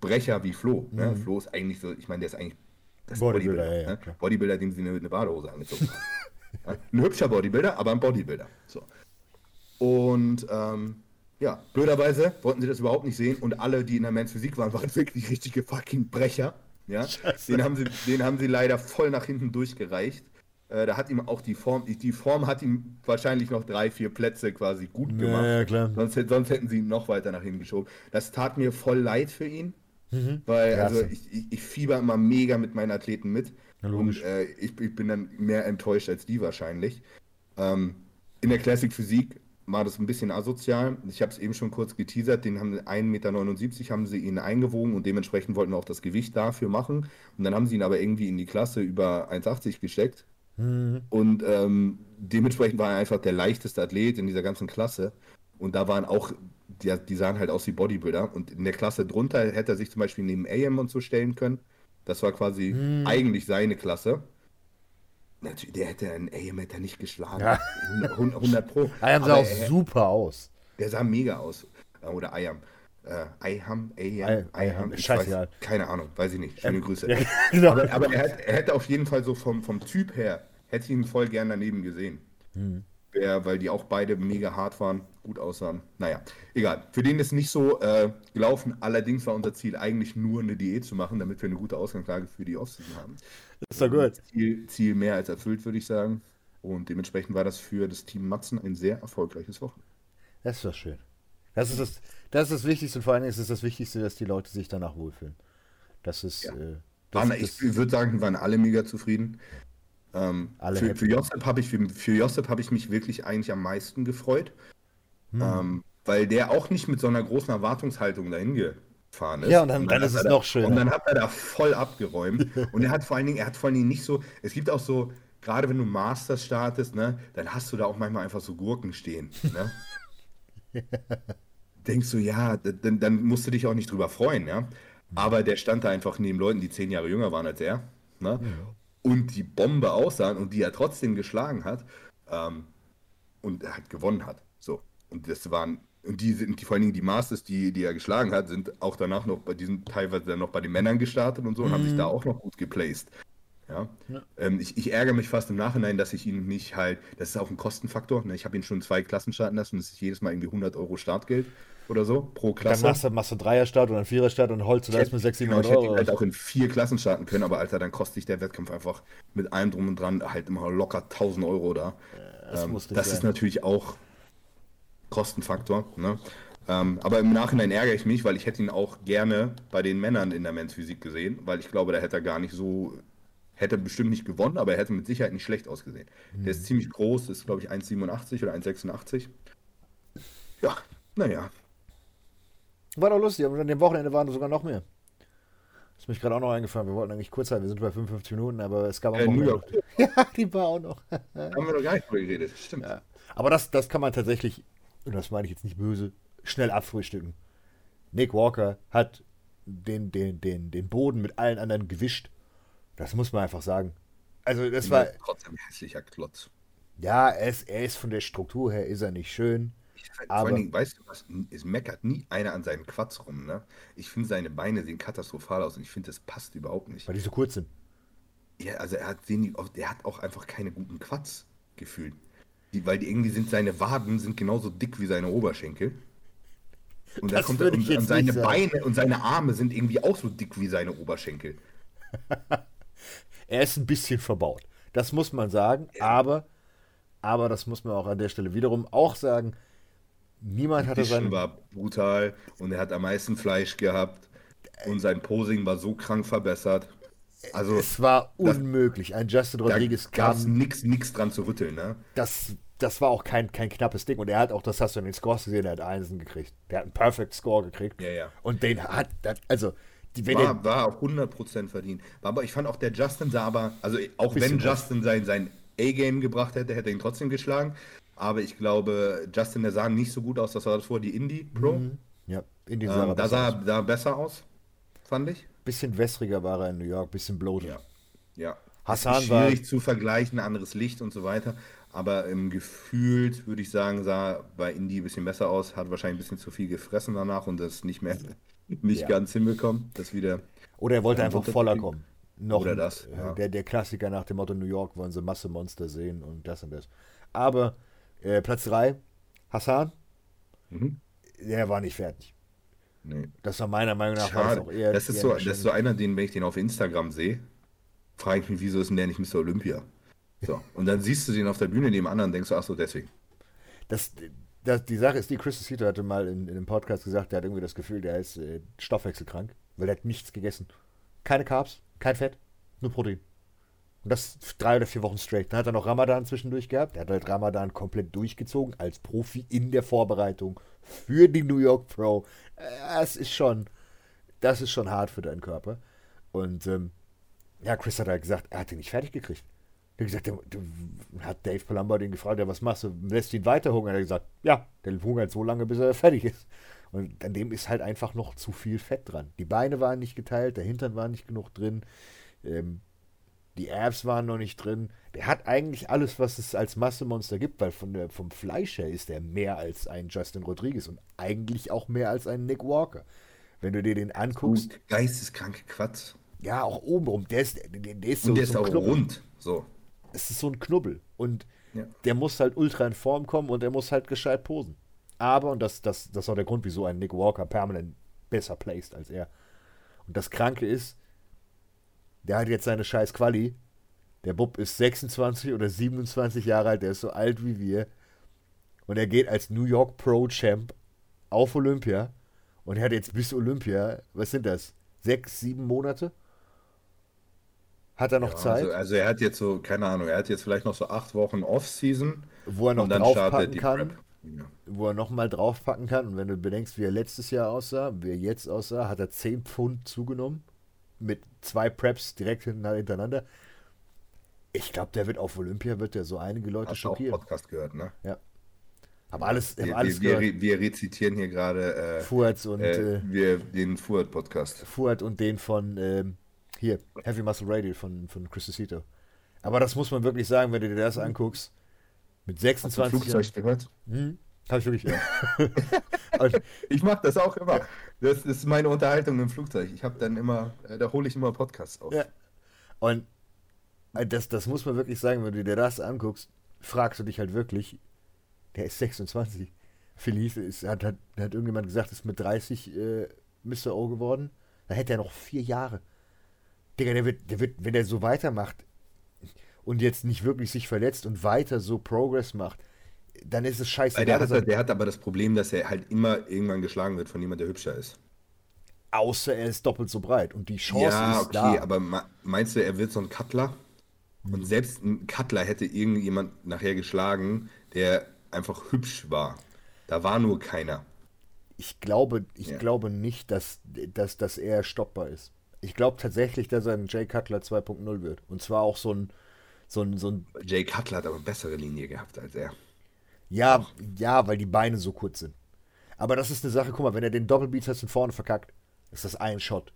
S2: Brecher wie Flo. Ne? Mhm. Ne? Flo ist eigentlich so, ich meine, der ist eigentlich
S1: das Bodybuilder,
S2: Bodybuilder, ja, ne? Bodybuilder dem sie eine, eine Badehose angezogen haben. Ein hübscher Bodybuilder, aber ein Bodybuilder. So. Und ähm, ja, blöderweise wollten sie das überhaupt nicht sehen und alle, die in der Men's Physik waren, waren wirklich richtige fucking Brecher. Ja? Den, haben sie, den haben sie leider voll nach hinten durchgereicht. Äh, da hat ihm auch die Form, die Form hat ihm wahrscheinlich noch drei, vier Plätze quasi gut gemacht.
S1: Ja, klar.
S2: Sonst, sonst hätten sie ihn noch weiter nach hinten geschoben. Das tat mir voll leid für ihn. Mhm. Weil, also ich, ich, ich fieber immer mega mit meinen Athleten mit. Ja, und äh, ich, ich, bin dann mehr enttäuscht als die wahrscheinlich. Ähm, in der Classic Physik war das ein bisschen asozial. Ich habe es eben schon kurz geteasert, den haben 1,79 Meter haben sie ihn eingewogen und dementsprechend wollten wir auch das Gewicht dafür machen. Und dann haben sie ihn aber irgendwie in die Klasse über 1,80 gesteckt. Mhm. Und ähm, dementsprechend war er einfach der leichteste Athlet in dieser ganzen Klasse. Und da waren auch, die, die sahen halt aus wie Bodybuilder. Und in der Klasse drunter hätte er sich zum Beispiel neben AM und so stellen können. Das war quasi hm. eigentlich seine Klasse. Natürlich, der hätte einen AM hätte nicht geschlagen. Ja. 100, 100 Pro.
S1: Ayam sah auch er, super aus.
S2: Der sah mega aus. Oder Ayam. Äh, Ayham, Ayam, Ayham, Scheiße, keine Ahnung, weiß ich nicht. Schöne ähm, Grüße. Ja, genau. Aber, aber er, er, hätte auf jeden Fall so vom, vom Typ her, hätte ich ihn voll gern daneben gesehen. Hm wär, weil die auch beide mega hart waren, gut aussahen. Naja, egal. Für den ist nicht so äh, gelaufen. Allerdings war unser Ziel eigentlich nur eine Diät zu machen, damit wir eine gute Ausgangslage für die Offseason haben.
S1: Das ist doch gut.
S2: Ziel, Ziel mehr als erfüllt, würde ich sagen. Und dementsprechend war das für das Team Matzen ein sehr erfolgreiches Wochen.
S1: Das ist doch schön. Das ist das, das, ist das Wichtigste und vor allem ist es das Wichtigste, dass die Leute sich danach wohlfühlen. Das ist. Ja. Äh,
S2: das, waren, ich würde sagen, waren alle mega zufrieden. Ähm, für, für, Josep habe ich, für, für Josep hab ich mich wirklich eigentlich am meisten gefreut. Hm. Ähm, weil der auch nicht mit so einer großen Erwartungshaltung dahin gefahren ist.
S1: Ja, und dann, und dann, dann ist es noch schöner.
S2: Und dann hat er da voll abgeräumt. und er hat vor allen Dingen, er hat vor allen Dingen nicht so, es gibt auch so, gerade wenn du Masters startest, ne, dann hast du da auch manchmal einfach so Gurken stehen. Ne? Denkst du, ja, dann, dann musst du dich auch nicht drüber freuen, ja. Aber der stand da einfach neben Leuten, die zehn Jahre jünger waren als er. Ne? Ja. Und die Bombe aussahen und die er trotzdem geschlagen hat. Ähm, und er halt gewonnen hat. So. Und das waren, und die sind, die, vor allen Dingen die Masters, die, die er geschlagen hat, sind auch danach noch bei diesen, teilweise dann noch bei den Männern gestartet und so und haben sich da mhm. auch noch gut geplaced. Ja. ja. Ähm, ich, ich, ärgere mich fast im Nachhinein, dass ich ihn nicht halt, das ist auch ein Kostenfaktor. Ne? Ich habe ihn schon zwei Klassen starten lassen und es ist jedes Mal irgendwie 100 Euro Startgeld oder so pro Klasse.
S1: Dann machst du, machst du Dreier-Start oder Vierer-Start und holst du das mit 6, 700
S2: Euro. Ich hätte halt auch in vier Klassen starten können, aber Alter, dann kostet sich der Wettkampf einfach mit allem drum und dran halt immer locker 1000 Euro da. Das, ähm, das ist natürlich auch Kostenfaktor. Ne? Ähm, aber im Nachhinein ärgere ich mich, weil ich hätte ihn auch gerne bei den Männern in der Men's Physik gesehen, weil ich glaube, da hätte er gar nicht so, hätte bestimmt nicht gewonnen, aber er hätte mit Sicherheit nicht schlecht ausgesehen. Mhm. Der ist ziemlich groß, ist glaube ich 1,87 oder 1,86. Ja, naja,
S1: war doch lustig, aber an dem Wochenende waren sogar noch mehr. Das ist mich gerade auch noch eingefallen. Wir wollten eigentlich kurz halten, wir sind bei 55 Minuten, aber es gab auch äh, noch. New York. Ja, die war auch noch.
S2: Haben wir noch gar nicht drüber geredet, stimmt.
S1: Ja. Aber das, das kann man tatsächlich, und das meine ich jetzt nicht böse, schnell abfrühstücken. Nick Walker hat den, den, den, den Boden mit allen anderen gewischt. Das muss man einfach sagen. Also das war.
S2: Trotzdem hässlicher Klotz.
S1: Ja, er ist, er ist von der Struktur her ist er nicht schön.
S2: Aber, Vor allen Dingen, weißt du was, es meckert nie einer an seinen Quatsch rum, ne? Ich finde, seine Beine sehen katastrophal aus und ich finde, das passt überhaupt nicht.
S1: Weil die so kurz sind.
S2: Ja, also er hat, den, der hat auch einfach keine guten Quatsch gefühlt. Die, weil die irgendwie sind, seine Waden sind genauso dick wie seine Oberschenkel. Und, da kommt er, und, und seine Beine und seine Arme sind irgendwie auch so dick wie seine Oberschenkel.
S1: er ist ein bisschen verbaut. Das muss man sagen, ja. aber, aber das muss man auch an der Stelle wiederum auch sagen, Niemand hatte sein.
S2: war brutal und er hat am meisten Fleisch gehabt und sein Posing war so krank verbessert. Also
S1: es war unmöglich. Ein Justin Rodriguez
S2: gab es nichts nix dran zu rütteln, ne?
S1: Das, das war auch kein, kein knappes Ding. Und er hat auch, das hast du in den Scores gesehen, er hat Einsen gekriegt. Der hat einen Perfect Score gekriegt.
S2: Ja, ja.
S1: Und den hat, also
S2: die, war, der, war auch 100% verdient. Aber ich fand auch der Justin sah aber, also auch wenn Justin sein, sein A-Game gebracht hätte, hätte er ihn trotzdem geschlagen. Aber ich glaube, Justin, der sah nicht so gut aus, das war das vor die Indie Pro. Mhm.
S1: Ja,
S2: Indie sah ähm, Da sah er da besser aus, fand ich.
S1: Bisschen wässriger war er in New York, bisschen bloated.
S2: Ja. ja.
S1: Hassan
S2: schwierig war... zu vergleichen, anderes Licht und so weiter. Aber im Gefühlt würde ich sagen, sah bei Indie ein bisschen besser aus, hat wahrscheinlich ein bisschen zu viel gefressen danach und das nicht mehr nicht ja. ganz hinbekommen. Das wieder.
S1: Oder er wollte einfach voller kommen.
S2: Noch Oder das.
S1: Ja. Der, der Klassiker nach dem Motto New York wollen sie Masse Monster sehen und das und das. Aber äh, Platz 3, Hassan. Mhm. Der war nicht fertig. Nee. Das war meiner Meinung nach
S2: Schade. auch eher. Das ist, eher so, das ist so einer, den, wenn ich den auf Instagram sehe, frage ich mich, wieso ist denn der nicht Mr. Olympia? So. Und dann siehst du den auf der Bühne neben anderen und denkst du, ach so, deswegen.
S1: Das, das, die Sache ist, die Chris Cito hatte mal in, in einem Podcast gesagt, der hat irgendwie das Gefühl, der ist äh, stoffwechselkrank, weil er hat nichts gegessen. Keine Carbs, kein Fett, nur Protein. Und das drei oder vier Wochen straight. Dann hat er noch Ramadan zwischendurch gehabt. Er hat halt Ramadan komplett durchgezogen als Profi in der Vorbereitung für die New York Pro. Das ist schon, das ist schon hart für deinen Körper. Und ähm, ja, Chris hat halt gesagt, er hat ihn nicht fertig gekriegt. Er hat gesagt, hat Dave Palumbo den gefragt, ja, was machst du? Lässt ihn weiter hungern? Er hat gesagt, ja, der hungert so lange, bis er fertig ist. Und an dem ist halt einfach noch zu viel Fett dran. Die Beine waren nicht geteilt, der Hintern war nicht genug drin. Ähm, die Abs waren noch nicht drin. Der hat eigentlich alles, was es als Massemonster gibt, weil von der, vom Fleisch her ist er mehr als ein Justin Rodriguez und eigentlich auch mehr als ein Nick Walker. Wenn du dir den anguckst.
S2: Gut, geisteskranke Quatsch.
S1: Ja, auch obenrum. Der ist, der, der ist so.
S2: Und der ist
S1: so
S2: auch Knubbel. rund. So.
S1: Es ist so ein Knubbel. Und ja. der muss halt ultra in Form kommen und der muss halt gescheit posen. Aber, und das, das, das ist auch der Grund, wieso ein Nick Walker permanent besser placed als er. Und das Kranke ist, der hat jetzt seine scheiß Quali. Der Bub ist 26 oder 27 Jahre alt, der ist so alt wie wir. Und er geht als New York Pro Champ auf Olympia. Und er hat jetzt bis Olympia, was sind das? Sechs, sieben Monate? Hat er noch ja, Zeit?
S2: Also, also, er hat jetzt so, keine Ahnung, er hat jetzt vielleicht noch so acht Wochen Off-Season.
S1: Wo er noch draufpacken kann. Ja. wo er nochmal draufpacken kann. Und wenn du bedenkst, wie er letztes Jahr aussah, wie er jetzt aussah, hat er 10 Pfund zugenommen. Mit zwei Preps direkt hintereinander. Ich glaube, der wird auf Olympia, wird der so einige Leute Hast schockieren.
S2: Auch Podcast gehört, ne?
S1: Ja. Hab alles,
S2: wir,
S1: hab alles
S2: wir, wir, wir, rezitieren hier gerade
S1: äh, Fuad und
S2: äh, wir, den Fuad-Podcast.
S1: Fuad und den von ähm, hier, Heavy Muscle Radio von, von Chris Cito. Aber das muss man wirklich sagen, wenn du dir das anguckst. Mit 26 Hast
S2: du Flugzeug gehört?
S1: Hm, hab ich wirklich, ja.
S2: ich mach das auch immer. Das ist meine Unterhaltung im Flugzeug. Ich habe dann immer, äh, da hole ich immer Podcasts auf.
S1: Ja. Und äh, das, das muss man wirklich sagen, wenn du dir das anguckst, fragst du dich halt wirklich, der ist 26. Felice ist, hat, hat, hat irgendjemand gesagt, ist mit 30 äh, Mr. O geworden. Da hätte er noch vier Jahre. Digga, der wird, der wird, wenn er so weitermacht und jetzt nicht wirklich sich verletzt und weiter so Progress macht, dann ist es scheiße.
S2: Der, hat, der hat aber das Problem, dass er halt immer irgendwann geschlagen wird von jemand, der hübscher ist.
S1: Außer er ist doppelt so breit und die Chance ja, ist okay, da.
S2: aber meinst du, er wird so ein Cutler? Und selbst ein Cutler hätte irgendjemand nachher geschlagen, der einfach hübsch war. Da war nur keiner.
S1: Ich glaube, ich ja. glaube nicht, dass, dass, dass er stoppbar ist. Ich glaube tatsächlich, dass er ein Jay Cutler 2.0 wird. Und zwar auch so ein, so ein, so ein.
S2: Jay Cutler hat aber eine bessere Linie gehabt als er.
S1: Ja, ja, weil die Beine so kurz sind. Aber das ist eine Sache, guck mal, wenn er den Doppelbeat hat und vorne verkackt, ist das ein Shot.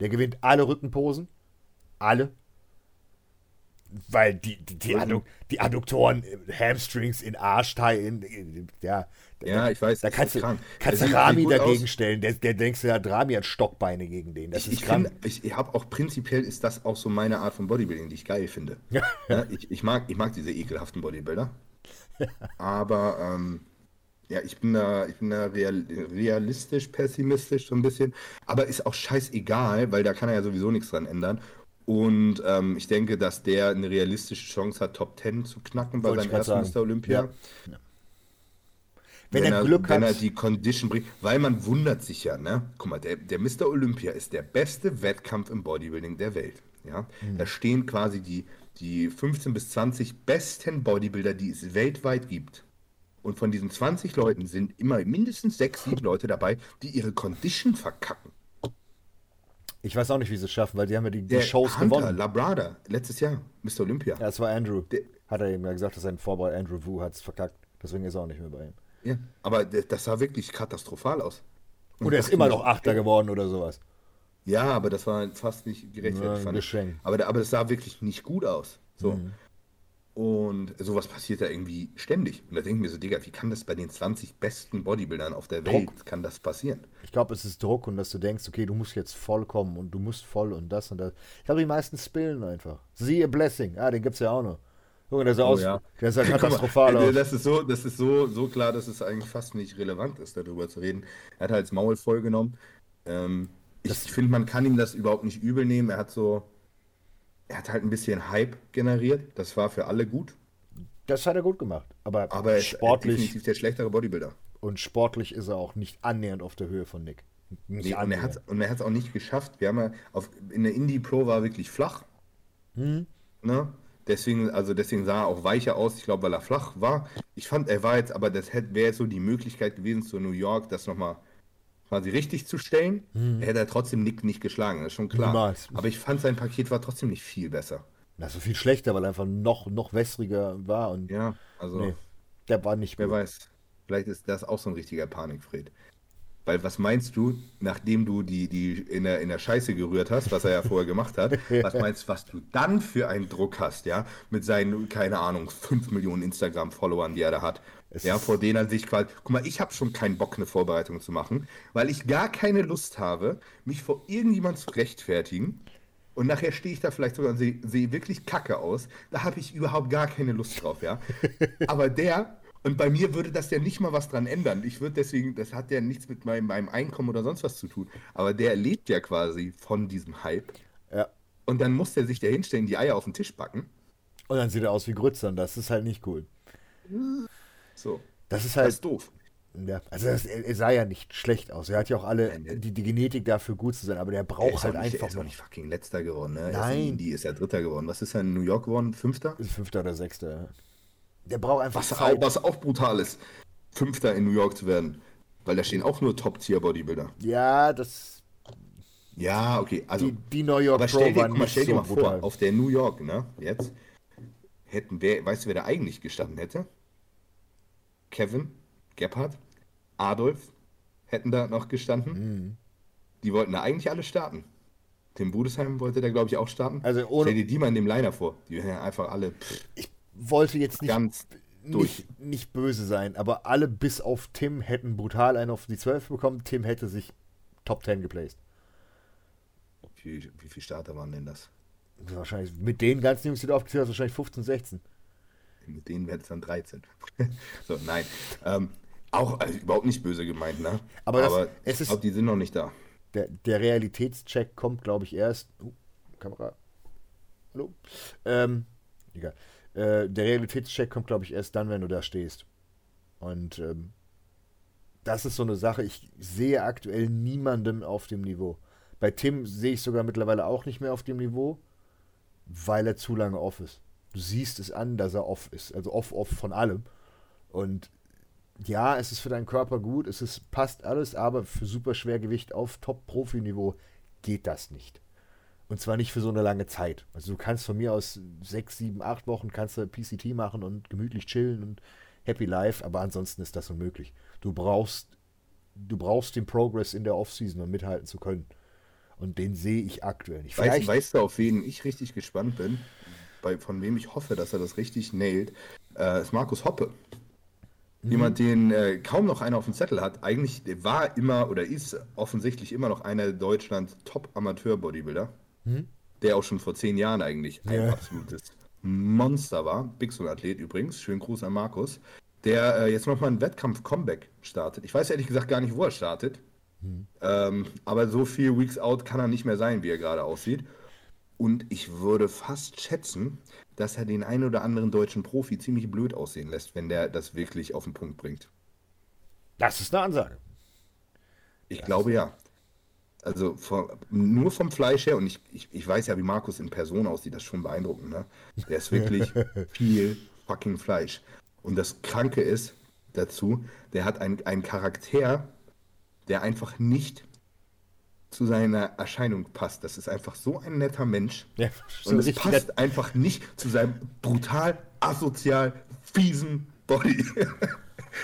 S1: Der gewinnt alle Rückenposen. Alle weil die, die, die, Adduk die Adduktoren, Hamstrings in Arschteil, in, in, ja.
S2: Ja, ich weiß.
S1: Da kannst du, kannst du Rami dagegen aus. stellen. Der, der denkst du, ja, Rami hat Stockbeine gegen den. Das
S2: ich, ist ich, ich habe auch prinzipiell ist das auch so meine Art von Bodybuilding, die ich geil finde. ja, ich, ich, mag, ich mag diese ekelhaften Bodybuilder. Aber ähm, ja, ich bin da, ich bin da real, realistisch, pessimistisch so ein bisschen. Aber ist auch scheißegal, weil da kann er ja sowieso nichts dran ändern. Und ähm, ich denke, dass der eine realistische Chance hat, Top 10 zu knacken bei seinem ersten Mr. Olympia. Ja. Wenn, wenn, er Glück wenn hat. Wenn er die Condition bringt, weil man wundert sich ja, ne? Guck mal, der, der Mr. Olympia ist der beste Wettkampf im Bodybuilding der Welt. Ja? Mhm. Da stehen quasi die, die 15 bis 20 besten Bodybuilder, die es weltweit gibt. Und von diesen 20 Leuten sind immer mindestens 6, 7 Leute dabei, die ihre Condition verkacken.
S1: Ich weiß auch nicht, wie sie es schaffen, weil sie haben ja die, die Shows Hunter, gewonnen.
S2: Labrada, letztes Jahr, Mr. Olympia.
S1: Ja, es war Andrew. Der, hat er eben ja gesagt, dass sein Vorbereiter Andrew Wu hat es verkackt. Deswegen ist er auch nicht mehr bei ihm.
S2: Ja, aber das sah wirklich katastrophal aus.
S1: Und, Und er ist immer noch Achter geworden oder sowas.
S2: Ja, aber das war fast nicht gerechtfertigt. Ja,
S1: Geschenk.
S2: Aber, aber das sah wirklich nicht gut aus. So. Mhm. Und sowas passiert da irgendwie ständig. Und da denken wir so, Digga, wie kann das bei den 20 besten Bodybuildern auf der Welt, Druck. kann das passieren?
S1: Ich glaube, es ist Druck und dass du denkst, okay, du musst jetzt voll kommen und du musst voll und das und das. Ich glaube, die meisten spillen einfach. Siehe Blessing, ah, den gibt es ja auch noch. Mal, der sah oh, aus, ja. der sah katastrophal
S2: mal, aus. Das ist, so, das ist so, so klar, dass es eigentlich fast nicht relevant ist, darüber zu reden. Er hat halt das Maul vollgenommen. Ähm, ich finde, man kann ihm das überhaupt nicht übel nehmen. Er hat so, er hat halt ein bisschen Hype generiert. Das war für alle gut.
S1: Das hat er gut gemacht. Aber,
S2: aber sportlich. Ist definitiv der schlechtere Bodybuilder.
S1: Und sportlich ist er auch nicht annähernd auf der Höhe von Nick.
S2: Nee, und er hat es auch nicht geschafft. Wir haben ja auf, in der Indie Pro war wirklich flach. Hm. Ne? Deswegen, also deswegen sah er auch weicher aus, ich glaube, weil er flach war. Ich fand, er war jetzt, aber das wäre jetzt so die Möglichkeit gewesen, zu New York das nochmal quasi richtig zu stellen, hm. hätte er trotzdem Nick nicht geschlagen, das ist schon klar. Niemals. Aber ich fand, sein Paket war trotzdem nicht viel besser.
S1: Das ist viel schlechter, weil er einfach noch, noch wässriger war. Und
S2: ja, also. Nee,
S1: der war nicht
S2: Wer gut. weiß. Vielleicht ist das auch so ein richtiger Panikfred. Weil was meinst du, nachdem du die, die in, der, in der Scheiße gerührt hast, was er ja vorher gemacht hat, was meinst du, was du dann für einen Druck hast, ja? Mit seinen, keine Ahnung, 5 Millionen Instagram-Followern, die er da hat. Es ja, vor denen er sich quasi. Guck mal, ich habe schon keinen Bock, eine Vorbereitung zu machen, weil ich gar keine Lust habe, mich vor irgendjemand zu rechtfertigen. Und nachher stehe ich da vielleicht sogar und sehe seh wirklich kacke aus. Da habe ich überhaupt gar keine Lust drauf, ja. Aber der und bei mir würde das ja nicht mal was dran ändern. Ich würde deswegen, das hat ja nichts mit meinem, meinem Einkommen oder sonst was zu tun. Aber der lebt ja quasi von diesem Hype.
S1: Ja.
S2: Und dann muss der sich da hinstellen, die Eier auf den Tisch backen.
S1: Und dann sieht er aus wie Grützer und das ist halt nicht cool.
S2: So.
S1: Das ist halt. Das
S2: ist doof.
S1: Ja, also das, er sah ja nicht schlecht aus. Er hat ja auch alle die, die Genetik dafür gut zu sein, aber der braucht halt
S2: nicht,
S1: einfach.
S2: Er ist auch nicht fucking letzter geworden, ne?
S1: Nein.
S2: Die ist ja dritter geworden. Was ist er in New York geworden? Fünfter?
S1: Fünfter oder sechster. Der braucht einfach
S2: was, Zeit. Was auch brutal ist. Fünfter in New York zu werden. Weil da stehen auch nur Top-Tier-Bodybuilder.
S1: Ja, das.
S2: Ja, okay. Also,
S1: die, die New York
S2: aber stell dir, mal, stell dir so mal vor, auf der New York, ne, jetzt, hätten wer, weißt du, wer da eigentlich gestanden hätte? Kevin, Gebhardt, Adolf hätten da noch gestanden. Mhm. Die wollten da eigentlich alle starten. Tim Budesheim wollte da, glaube ich, auch starten.
S1: Also ohne...
S2: Stell dir die mal in dem Liner vor. Die wären ja einfach alle. Pff,
S1: ich wollte jetzt nicht, ganz nicht, nicht böse sein, aber alle bis auf Tim hätten brutal einen auf die 12 bekommen. Tim hätte sich Top 10 geplaced.
S2: Wie, wie viele Starter waren denn das?
S1: Wahrscheinlich mit den ganzen Jungs, die du aufgezählt hast, wahrscheinlich 15, 16.
S2: Mit denen wäre es dann 13. so, nein. Ähm, auch also, überhaupt nicht böse gemeint, ne?
S1: Aber, das, Aber
S2: ich glaube, die sind noch nicht da
S1: der, der Realitätscheck kommt, glaube ich, erst. Uh, Kamera. Hallo? Ähm, egal. Äh, der Realitätscheck kommt, glaube ich, erst dann, wenn du da stehst. Und ähm, das ist so eine Sache. Ich sehe aktuell niemanden auf dem Niveau. Bei Tim sehe ich sogar mittlerweile auch nicht mehr auf dem Niveau, weil er zu lange off ist. Du siehst es an, dass er off ist. Also off, off von allem. Und ja, es ist für deinen Körper gut, es ist, passt alles, aber für Superschwergewicht auf Top-Profi-Niveau geht das nicht. Und zwar nicht für so eine lange Zeit. Also du kannst von mir aus sechs, sieben, acht Wochen kannst du PCT machen und gemütlich chillen und happy life, aber ansonsten ist das unmöglich. Du brauchst, du brauchst den Progress in der Offseason, um mithalten zu können. Und den sehe ich aktuell nicht.
S2: Weißt, weißt, du, auf wen ich richtig gespannt bin? Bei, von wem ich hoffe, dass er das richtig nailt, äh, ist Markus Hoppe. Mhm. Jemand, den äh, kaum noch einer auf dem Zettel hat. Eigentlich war immer oder ist offensichtlich immer noch einer Deutschlands Top-Amateur-Bodybuilder. Mhm. Der auch schon vor zehn Jahren eigentlich ein ja. absolutes Monster war. Bixon-Athlet übrigens. Schönen Gruß an Markus. Der äh, jetzt nochmal einen Wettkampf-Comeback startet. Ich weiß ehrlich gesagt gar nicht, wo er startet. Mhm. Ähm, aber so viel Weeks out kann er nicht mehr sein, wie er gerade aussieht. Und ich würde fast schätzen, dass er den einen oder anderen deutschen Profi ziemlich blöd aussehen lässt, wenn der das wirklich auf den Punkt bringt.
S1: Das ist eine Ansage.
S2: Ich das glaube ja. Also von, nur vom Fleisch her, und ich, ich, ich weiß ja, wie Markus in Person aussieht, das ist schon beeindruckend. Ne? Der ist wirklich viel fucking Fleisch. Und das Kranke ist dazu, der hat einen Charakter, der einfach nicht zu seiner Erscheinung passt. Das ist einfach so ein netter Mensch. Ja, und es passt nett. einfach nicht zu seinem brutal, asozial, fiesen Body.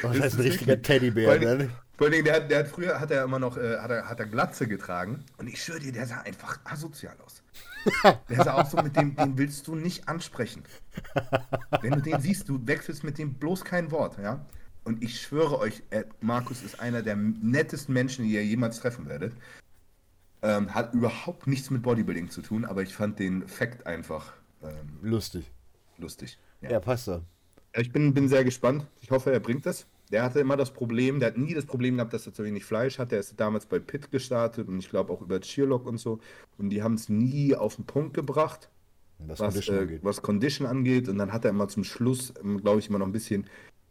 S1: Oh, das, ist ein richtiger Teddybär,
S2: ne? Vor allem, der, der hat früher hat er immer noch äh, hat er, hat er Glatze getragen und ich schwöre dir, der sah einfach asozial aus. der sah auch so, mit dem den willst du nicht ansprechen. Wenn du den siehst, du wechselst mit dem bloß kein Wort, ja. Und ich schwöre euch, Markus ist einer der nettesten Menschen, die ihr jemals treffen werdet. Ähm, hat überhaupt nichts mit Bodybuilding zu tun, aber ich fand den Fact einfach
S1: ähm, lustig.
S2: Lustig.
S1: Ja, ja passt da.
S2: Ich bin, bin sehr gespannt. Ich hoffe, er bringt das. Der hatte immer das Problem, der hat nie das Problem gehabt, dass er zu wenig Fleisch hat. Der ist damals bei Pitt gestartet und ich glaube auch über Cheerlock und so. Und die haben es nie auf den Punkt gebracht, was, was, Condition äh, was, Condition angeht. Und dann hat er immer zum Schluss, ähm, glaube ich, immer noch ein bisschen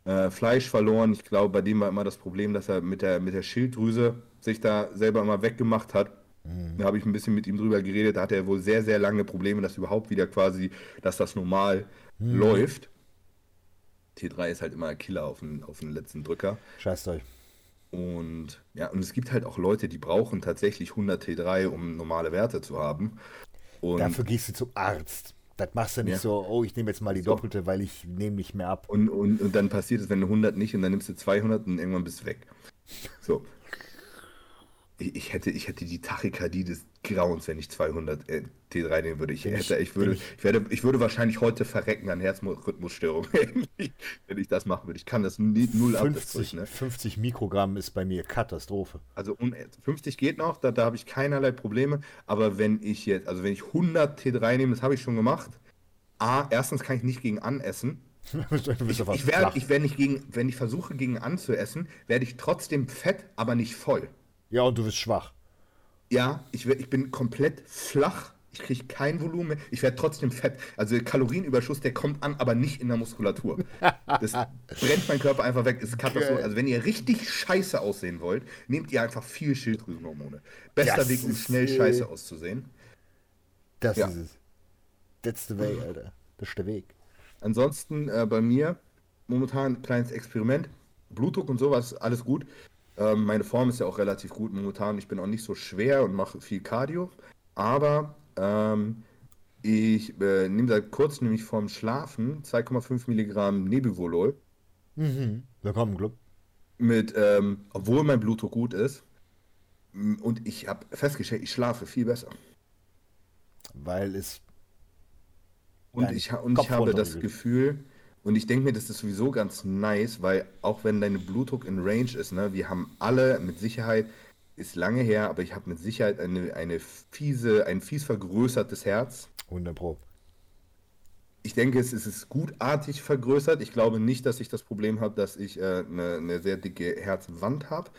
S2: äh, Fleisch verloren. Ich glaube, bei dem war immer das Problem, dass er mit der, mit der Schilddrüse sich da selber immer weggemacht hat. Mhm. Da habe ich ein bisschen mit ihm drüber geredet. Da hatte er wohl sehr, sehr lange Probleme, dass überhaupt wieder quasi, dass das normal mhm. läuft. T3 ist halt immer ein Killer auf den, auf den letzten Drücker.
S1: Scheiß euch.
S2: Und ja, und es gibt halt auch Leute, die brauchen tatsächlich 100 T3, um normale Werte zu haben.
S1: Und Dafür gehst du zum Arzt. Das machst du nicht ja. so, oh, ich nehme jetzt mal die so. doppelte, weil ich nehme nicht mehr ab.
S2: Und, und, und dann passiert es, wenn du 100 nicht und dann nimmst du 200 und irgendwann bist du weg. So ich hätte, ich hätte die Tachykardie des Grauens, wenn ich 200 äh, T3 nehmen würde. Ich, hätte, ich, würde, ich, werde, ich würde wahrscheinlich heute verrecken an Herzrhythmusstörung, wenn ich das machen würde. Ich kann das null
S1: 50, ab. Ne? 50 Mikrogramm ist bei mir Katastrophe.
S2: Also 50 geht noch, da, da habe ich keinerlei Probleme. Aber wenn ich jetzt, also wenn ich 100 T3 nehme, das habe ich schon gemacht. A, erstens kann ich nicht gegen anessen. ich, ich, werde, ich, wenn, ich gegen, wenn ich versuche gegen anzuessen, werde ich trotzdem fett, aber nicht voll.
S1: Ja, und du bist schwach.
S2: Ja, ich, ich bin komplett flach. Ich kriege kein Volumen. Ich werde trotzdem fett. Also Kalorienüberschuss, der kommt an, aber nicht in der Muskulatur. Das brennt mein Körper einfach weg. Ist Katastrophe. Also wenn ihr richtig scheiße aussehen wollt, nehmt ihr einfach viel Schilddrüsenhormone. Bester das Weg, um schnell ist, scheiße auszusehen.
S1: Das ja. ist es. That's the way, Alter. Das ist der Weg.
S2: Ansonsten äh, bei mir momentan ein kleines Experiment Blutdruck und sowas, alles gut. Ähm, meine Form ist ja auch relativ gut momentan. Ich bin auch nicht so schwer und mache viel Cardio. Aber ähm, ich äh, nehme seit kurzem nämlich vorm Schlafen 2,5 Milligramm Nebivolol.
S1: Mhm. Willkommen, Club.
S2: Mit, ähm, obwohl mein Blutdruck gut ist. Und ich habe festgestellt, ich schlafe viel besser.
S1: Weil es.
S2: Und ich, und ich habe das Gefühl, und ich denke mir, das ist sowieso ganz nice, weil auch wenn dein Blutdruck in Range ist, ne, wir haben alle mit Sicherheit, ist lange her, aber ich habe mit Sicherheit eine, eine fiese, ein fies vergrößertes Herz.
S1: 100 Pro.
S2: Ich denke, es ist gutartig vergrößert. Ich glaube nicht, dass ich das Problem habe, dass ich äh, eine, eine sehr dicke Herzwand habe.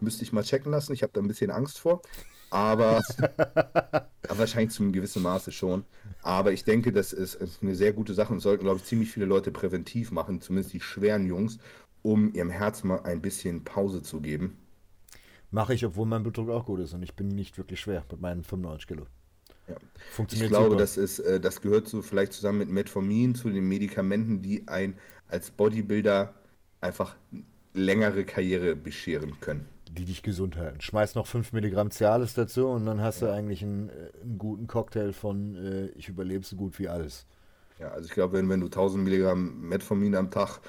S2: Müsste ich mal checken lassen. Ich habe da ein bisschen Angst vor. Aber, aber wahrscheinlich zu einem gewissen Maße schon. Aber ich denke, das ist, ist eine sehr gute Sache und sollten, glaube ich, ziemlich viele Leute präventiv machen, zumindest die schweren Jungs, um ihrem Herz mal ein bisschen Pause zu geben.
S1: Mache ich, obwohl mein Blutdruck auch gut ist und ich bin nicht wirklich schwer mit meinen 95 Kilo.
S2: Ja. Funktioniert ich glaube, super. das, ist, äh, das gehört so vielleicht zusammen mit Metformin zu den Medikamenten, die ein als Bodybuilder einfach längere Karriere bescheren können
S1: die dich gesund halten. Schmeiß noch 5 Milligramm Cialis dazu und dann hast ja. du eigentlich einen, äh, einen, guten Cocktail von äh, ich überlebe so gut wie alles.
S2: Ja, also ich glaube, wenn, wenn du 1000 Milligramm Metformin am Tag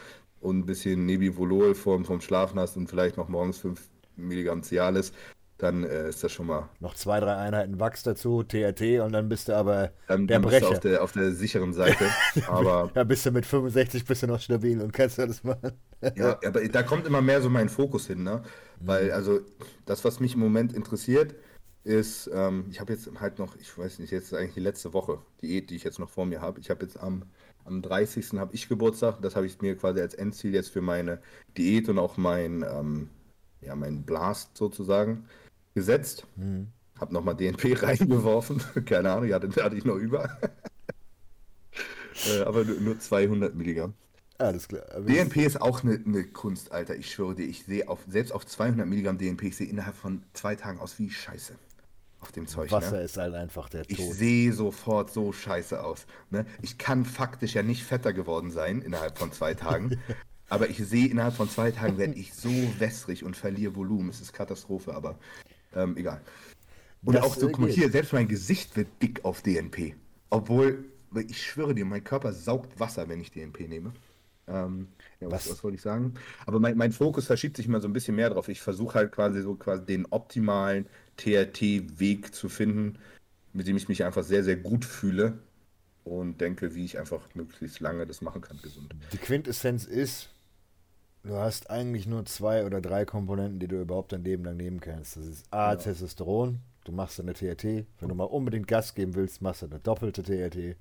S2: und ein bisschen Nebivolol vom, vom Schlafen hast und vielleicht noch morgens 5 Milligramm Cialis, dann äh, ist das schon mal.
S1: Noch zwei, drei Einheiten Wachs dazu, TRT und dann bist du aber
S2: dann, der dann Brecher. Bist du auf, der, auf der sicheren Seite. aber
S1: ja, bist du mit 65 bist du noch stabil und kannst das machen.
S2: ja, aber da kommt immer mehr so mein Fokus hin, ne? Weil, mhm. also, das, was mich im Moment interessiert, ist, ähm, ich habe jetzt halt noch, ich weiß nicht, jetzt ist eigentlich die letzte Woche, Diät, die ich jetzt noch vor mir habe. Ich habe jetzt am, am 30. habe ich Geburtstag, das habe ich mir quasi als Endziel jetzt für meine Diät und auch mein, ähm, ja, mein Blast sozusagen gesetzt. Mhm. Hab nochmal DNP reingeworfen. Keine Ahnung, hatte, hatte ich noch über. äh, aber nur 200 Milligramm.
S1: Alles klar.
S2: DNP ist auch eine, eine, Kunst, Alter. Ich schwöre dir, ich sehe auf, selbst auf 200 Milligramm DNP, ich sehe innerhalb von zwei Tagen aus wie Scheiße. Auf dem Zeug.
S1: Wasser ne? ist halt einfach der
S2: Tod. Ich sehe sofort so scheiße aus. Ne? Ich kann faktisch ja nicht fetter geworden sein innerhalb von zwei Tagen. aber ich sehe innerhalb von zwei Tagen werde ich so wässrig und verliere Volumen. Es ist Katastrophe, aber ähm, egal. Und das auch so, guck mal hier, selbst mein Gesicht wird dick auf DNP. Obwohl, ich schwöre dir, mein Körper saugt Wasser, wenn ich DNP nehme. Ähm, ja, was, was wollte ich sagen? Aber mein, mein Fokus verschiebt sich mal so ein bisschen mehr drauf. Ich versuche halt quasi so quasi den optimalen TRT-Weg zu finden, mit dem ich mich einfach sehr, sehr gut fühle und denke, wie ich einfach möglichst lange das machen kann, gesund.
S1: Die Quintessenz ist, du hast eigentlich nur zwei oder drei Komponenten, die du überhaupt dein Leben lang nehmen kannst. Das ist A, ja. Testosteron, du machst eine TRT. Wenn du mal unbedingt Gas geben willst, machst du eine doppelte TRT.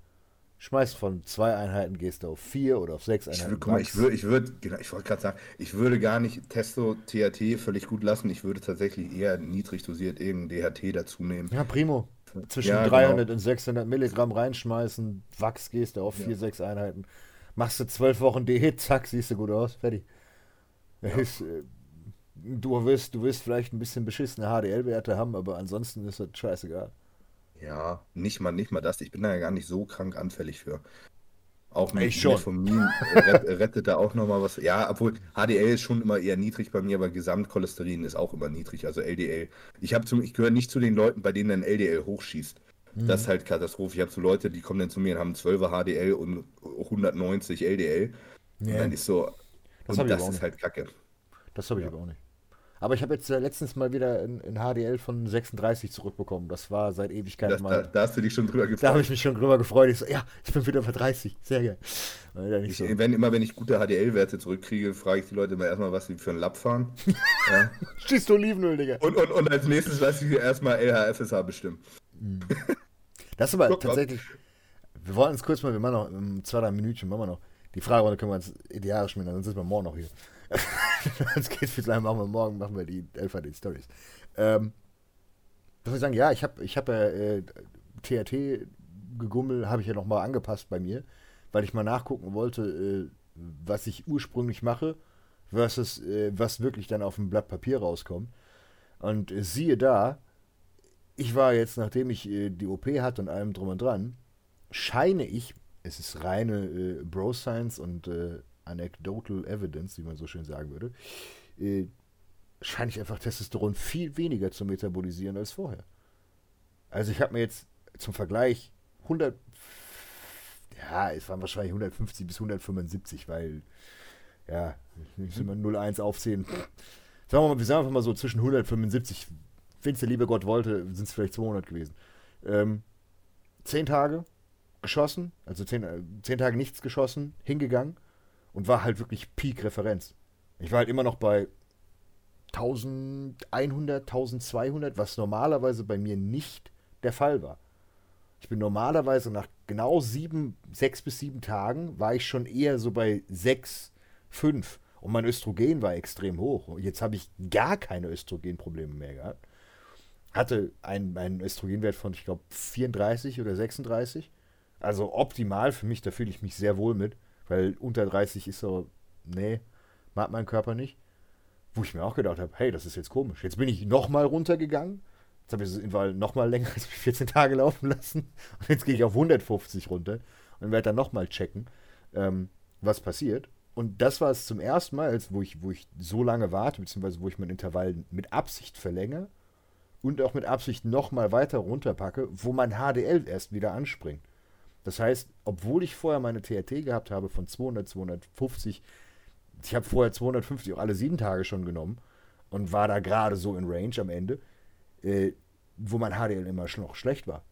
S1: Schmeißt von zwei Einheiten, gehst du auf vier oder auf sechs Einheiten.
S2: Ich, guck mal, ich würde, ich würde, genau, ich wollte gerade sagen, ich würde gar nicht Testo THT völlig gut lassen. Ich würde tatsächlich eher niedrig dosiert irgendein DHT dazu nehmen.
S1: Ja, primo. Zwischen ja, 300 genau. und 600 Milligramm reinschmeißen, Wachs gehst du auf vier, ja. sechs Einheiten. Machst du zwölf Wochen DHT, zack, siehst du gut aus, fertig. Ja. Ist, äh, du, wirst, du wirst vielleicht ein bisschen beschissene HDL-Werte haben, aber ansonsten ist das scheißegal.
S2: Ja, nicht mal, nicht mal das. Ich bin da ja gar nicht so krank anfällig für. Auch
S1: mit Metformin
S2: rettet da auch nochmal was. Ja, obwohl HDL ist schon immer eher niedrig bei mir, aber Gesamtcholesterin ist auch immer niedrig, also LDL. Ich, ich gehöre nicht zu den Leuten, bei denen ein LDL hochschießt. Mhm. Das ist halt Katastrophe. Ich habe so Leute, die kommen dann zu mir und haben 12er HDL und 190 LDL. Ja. Und dann ist so,
S1: das,
S2: und
S1: das ist
S2: nicht. halt kacke.
S1: Das habe ich ja. aber auch nicht. Aber ich habe jetzt äh, letztens mal wieder ein, HDL von 36 zurückbekommen. Das war seit Ewigkeit
S2: das, mal. Da, da, hast du dich schon drüber
S1: gefreut. Da habe ich mich schon drüber gefreut. Ich so, ja, ich bin wieder bei 30. Sehr geil.
S2: Ich, so. wenn, immer wenn ich gute HDL-Werte zurückkriege, frage ich die Leute immer erstmal, was sie für einen Lapp fahren.
S1: ja. Schießt Olivenöl, Digga.
S2: Und, und, und als nächstes lasse ich erstmal LHFSH bestimmen.
S1: Mhm. Das ist aber tatsächlich. Wir wollen uns kurz mal, wir machen noch um zwei, drei Minuten, machen wir noch. Die Fragerunde können wir uns idealisch mit, dann sind wir morgen noch hier. Sonst geht es vielleicht machen wir morgen, machen wir die LVD Stories. Ähm, darf ich sagen, ja, ich habe ich hab äh, TRT gegummel, habe ich ja nochmal angepasst bei mir, weil ich mal nachgucken wollte, äh, was ich ursprünglich mache, versus äh, was wirklich dann auf dem Blatt Papier rauskommt. Und äh, siehe da, ich war jetzt, nachdem ich äh, die OP hatte und allem drum und dran, scheine ich, es ist reine äh, Bro Science und anecdotal evidence, wie man so schön sagen würde, äh, scheine ich einfach Testosteron viel weniger zu metabolisieren als vorher. Also ich habe mir jetzt zum Vergleich 100, ja, es waren wahrscheinlich 150 bis 175, weil, ja, will mal 0,1 aufzählen. Sagen wir mal, wir sagen einfach mal so zwischen 175, wenn es der liebe Gott wollte, sind es vielleicht 200 gewesen. Ähm, zehn Tage geschossen, also zehn, äh, zehn Tage nichts geschossen, hingegangen und war halt wirklich Peak-Referenz. Ich war halt immer noch bei 1100, 1200, was normalerweise bei mir nicht der Fall war. Ich bin normalerweise nach genau sieben, sechs bis sieben Tagen war ich schon eher so bei sechs, fünf. Und mein Östrogen war extrem hoch. Jetzt habe ich gar keine Östrogenprobleme mehr gehabt. Hatte einen, einen Östrogenwert von, ich glaube, 34 oder 36. Also optimal für mich, da fühle ich mich sehr wohl mit. Weil unter 30 ist so, nee, mag mein Körper nicht. Wo ich mir auch gedacht habe, hey, das ist jetzt komisch. Jetzt bin ich nochmal runtergegangen Jetzt habe ich es Inval nochmal länger als 14 Tage laufen lassen. Und jetzt gehe ich auf 150 runter und werde dann nochmal checken, ähm, was passiert. Und das war es zum ersten Mal, als wo ich, wo ich so lange warte, beziehungsweise wo ich mein Intervall mit Absicht verlängere und auch mit Absicht nochmal weiter runterpacke, wo mein HDL erst wieder anspringt. Das heißt, obwohl ich vorher meine TRT gehabt habe von 200, 250, ich habe vorher 250 auch alle sieben Tage schon genommen und war da gerade so in Range am Ende, äh, wo mein HDL immer noch schlecht war.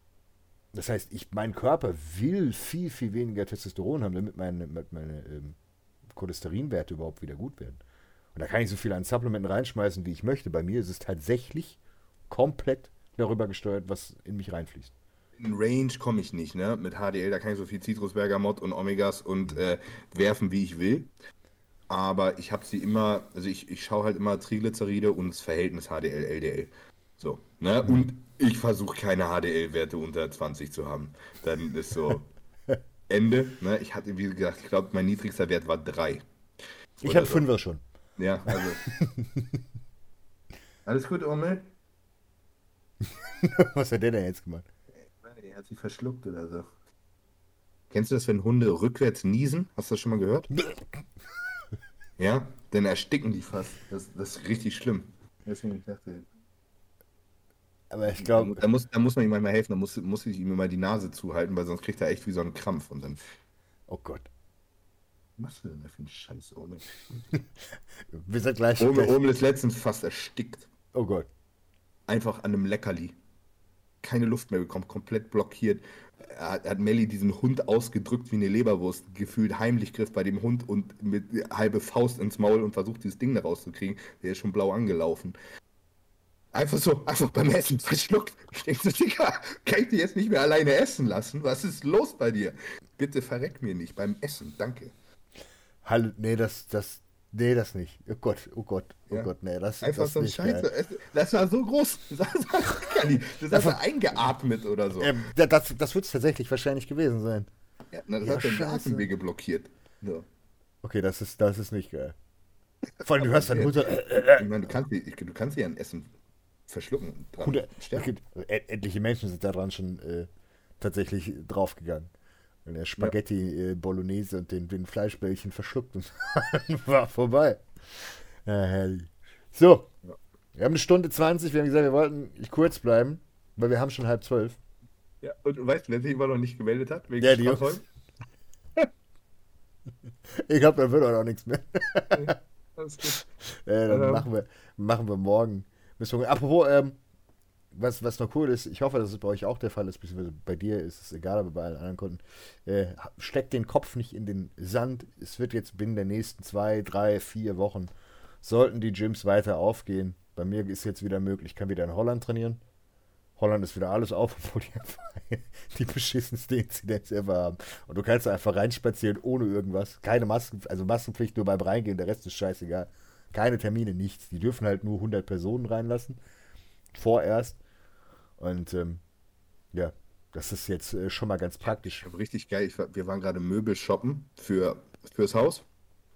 S1: Das heißt, ich, mein Körper will viel, viel weniger Testosteron haben, damit meine, meine ähm, Cholesterinwerte überhaupt wieder gut werden. Und da kann ich so viel an Supplementen reinschmeißen, wie ich möchte. Bei mir ist es tatsächlich komplett darüber gesteuert, was in mich reinfließt.
S2: In Range komme ich nicht, ne? Mit HDL, da kann ich so viel Zitrusbergamot und Omegas und äh, werfen, wie ich will. Aber ich habe sie immer, also ich, ich schaue halt immer Triglyceride und das Verhältnis HDL-LDL. So, ne? Und ich versuche keine HDL-Werte unter 20 zu haben. Dann ist so Ende. Ne? Ich hatte, wie gesagt, ich glaube, mein niedrigster Wert war 3.
S1: Ich hatte so. 5er schon.
S2: Ja, also. Alles gut, Omel?
S1: Was hat der denn jetzt gemacht?
S2: Er hat sich verschluckt oder so. Kennst du das, wenn Hunde rückwärts niesen? Hast du das schon mal gehört? ja, dann ersticken die fast. Das, das ist richtig schlimm. Deswegen ich dachte,
S1: aber ich glaube.
S2: Da, muss, da muss man ihm manchmal helfen, da muss, muss ich ihm immer die Nase zuhalten, weil sonst kriegt er echt wie so einen Krampf und dann.
S1: Oh Gott.
S2: Was machst du denn da für einen Scheiß, Ome?
S1: Wir sind gleich.
S2: Ome, Ome ist letztens fast erstickt.
S1: Oh Gott.
S2: Einfach an einem Leckerli. Keine Luft mehr bekommen, komplett blockiert. Er hat, hat Melly diesen Hund ausgedrückt wie eine Leberwurst, gefühlt heimlich griff bei dem Hund und mit halbe Faust ins Maul und versucht, dieses Ding da rauszukriegen. Der ist schon blau angelaufen. Einfach so, einfach beim Essen verschluckt. Ich denke so, Digga, kann ich dich jetzt nicht mehr alleine essen lassen? Was ist los bei dir? Bitte verreck mir nicht beim Essen, danke.
S1: Hallo, nee, das, das, nee, das nicht. Oh Gott, oh Gott, oh ja. Gott, nee, das
S2: Einfach
S1: das
S2: so ein Scheiße. Das war so groß. Das, das hat eingeatmet oder so.
S1: Ähm, das das wird es tatsächlich wahrscheinlich gewesen sein.
S2: Ja, na, das ja, hat den Atemwege blockiert. So.
S1: Okay, das ist, das ist nicht geil. Vor allem, du hast dann
S2: Mutter. Äh, ich meine, du kannst, du kannst ja ein Essen verschlucken.
S1: Dran Hundert, etliche Menschen sind daran schon äh, tatsächlich draufgegangen. Wenn der Spaghetti ja. äh, Bolognese und den, den Fleischbällchen verschluckt und war vorbei. Ja, herrlich. So, wir haben eine Stunde 20. Wir haben gesagt, wir wollten kurz bleiben, weil wir haben schon halb zwölf.
S2: Ja, und weißt du, wer sich immer noch nicht gemeldet hat?
S1: Wegen ja, die Jungs. ich glaube, da wird auch noch nichts mehr. ja, alles gut. Äh, dann ähm. machen, wir, machen wir morgen. Apropos, ähm, was, was noch cool ist, ich hoffe, dass es bei euch auch der Fall ist, beziehungsweise bei dir ist es egal, aber bei allen anderen Kunden, äh, steckt den Kopf nicht in den Sand. Es wird jetzt binnen der nächsten zwei, drei, vier Wochen, sollten die Gyms weiter aufgehen. Bei mir ist jetzt wieder möglich, ich kann wieder in Holland trainieren. Holland ist wieder alles auf, obwohl die die beschissenste Inzidenz ever haben. Und du kannst einfach reinspazieren ohne irgendwas. Keine Masken, also Maskenpflicht nur beim Reingehen, der Rest ist scheißegal. Keine Termine, nichts. Die dürfen halt nur 100 Personen reinlassen. Vorerst. Und ähm, ja, das ist jetzt äh, schon mal ganz praktisch.
S2: Ja, richtig geil. War, wir waren gerade Möbel shoppen für, fürs Haus.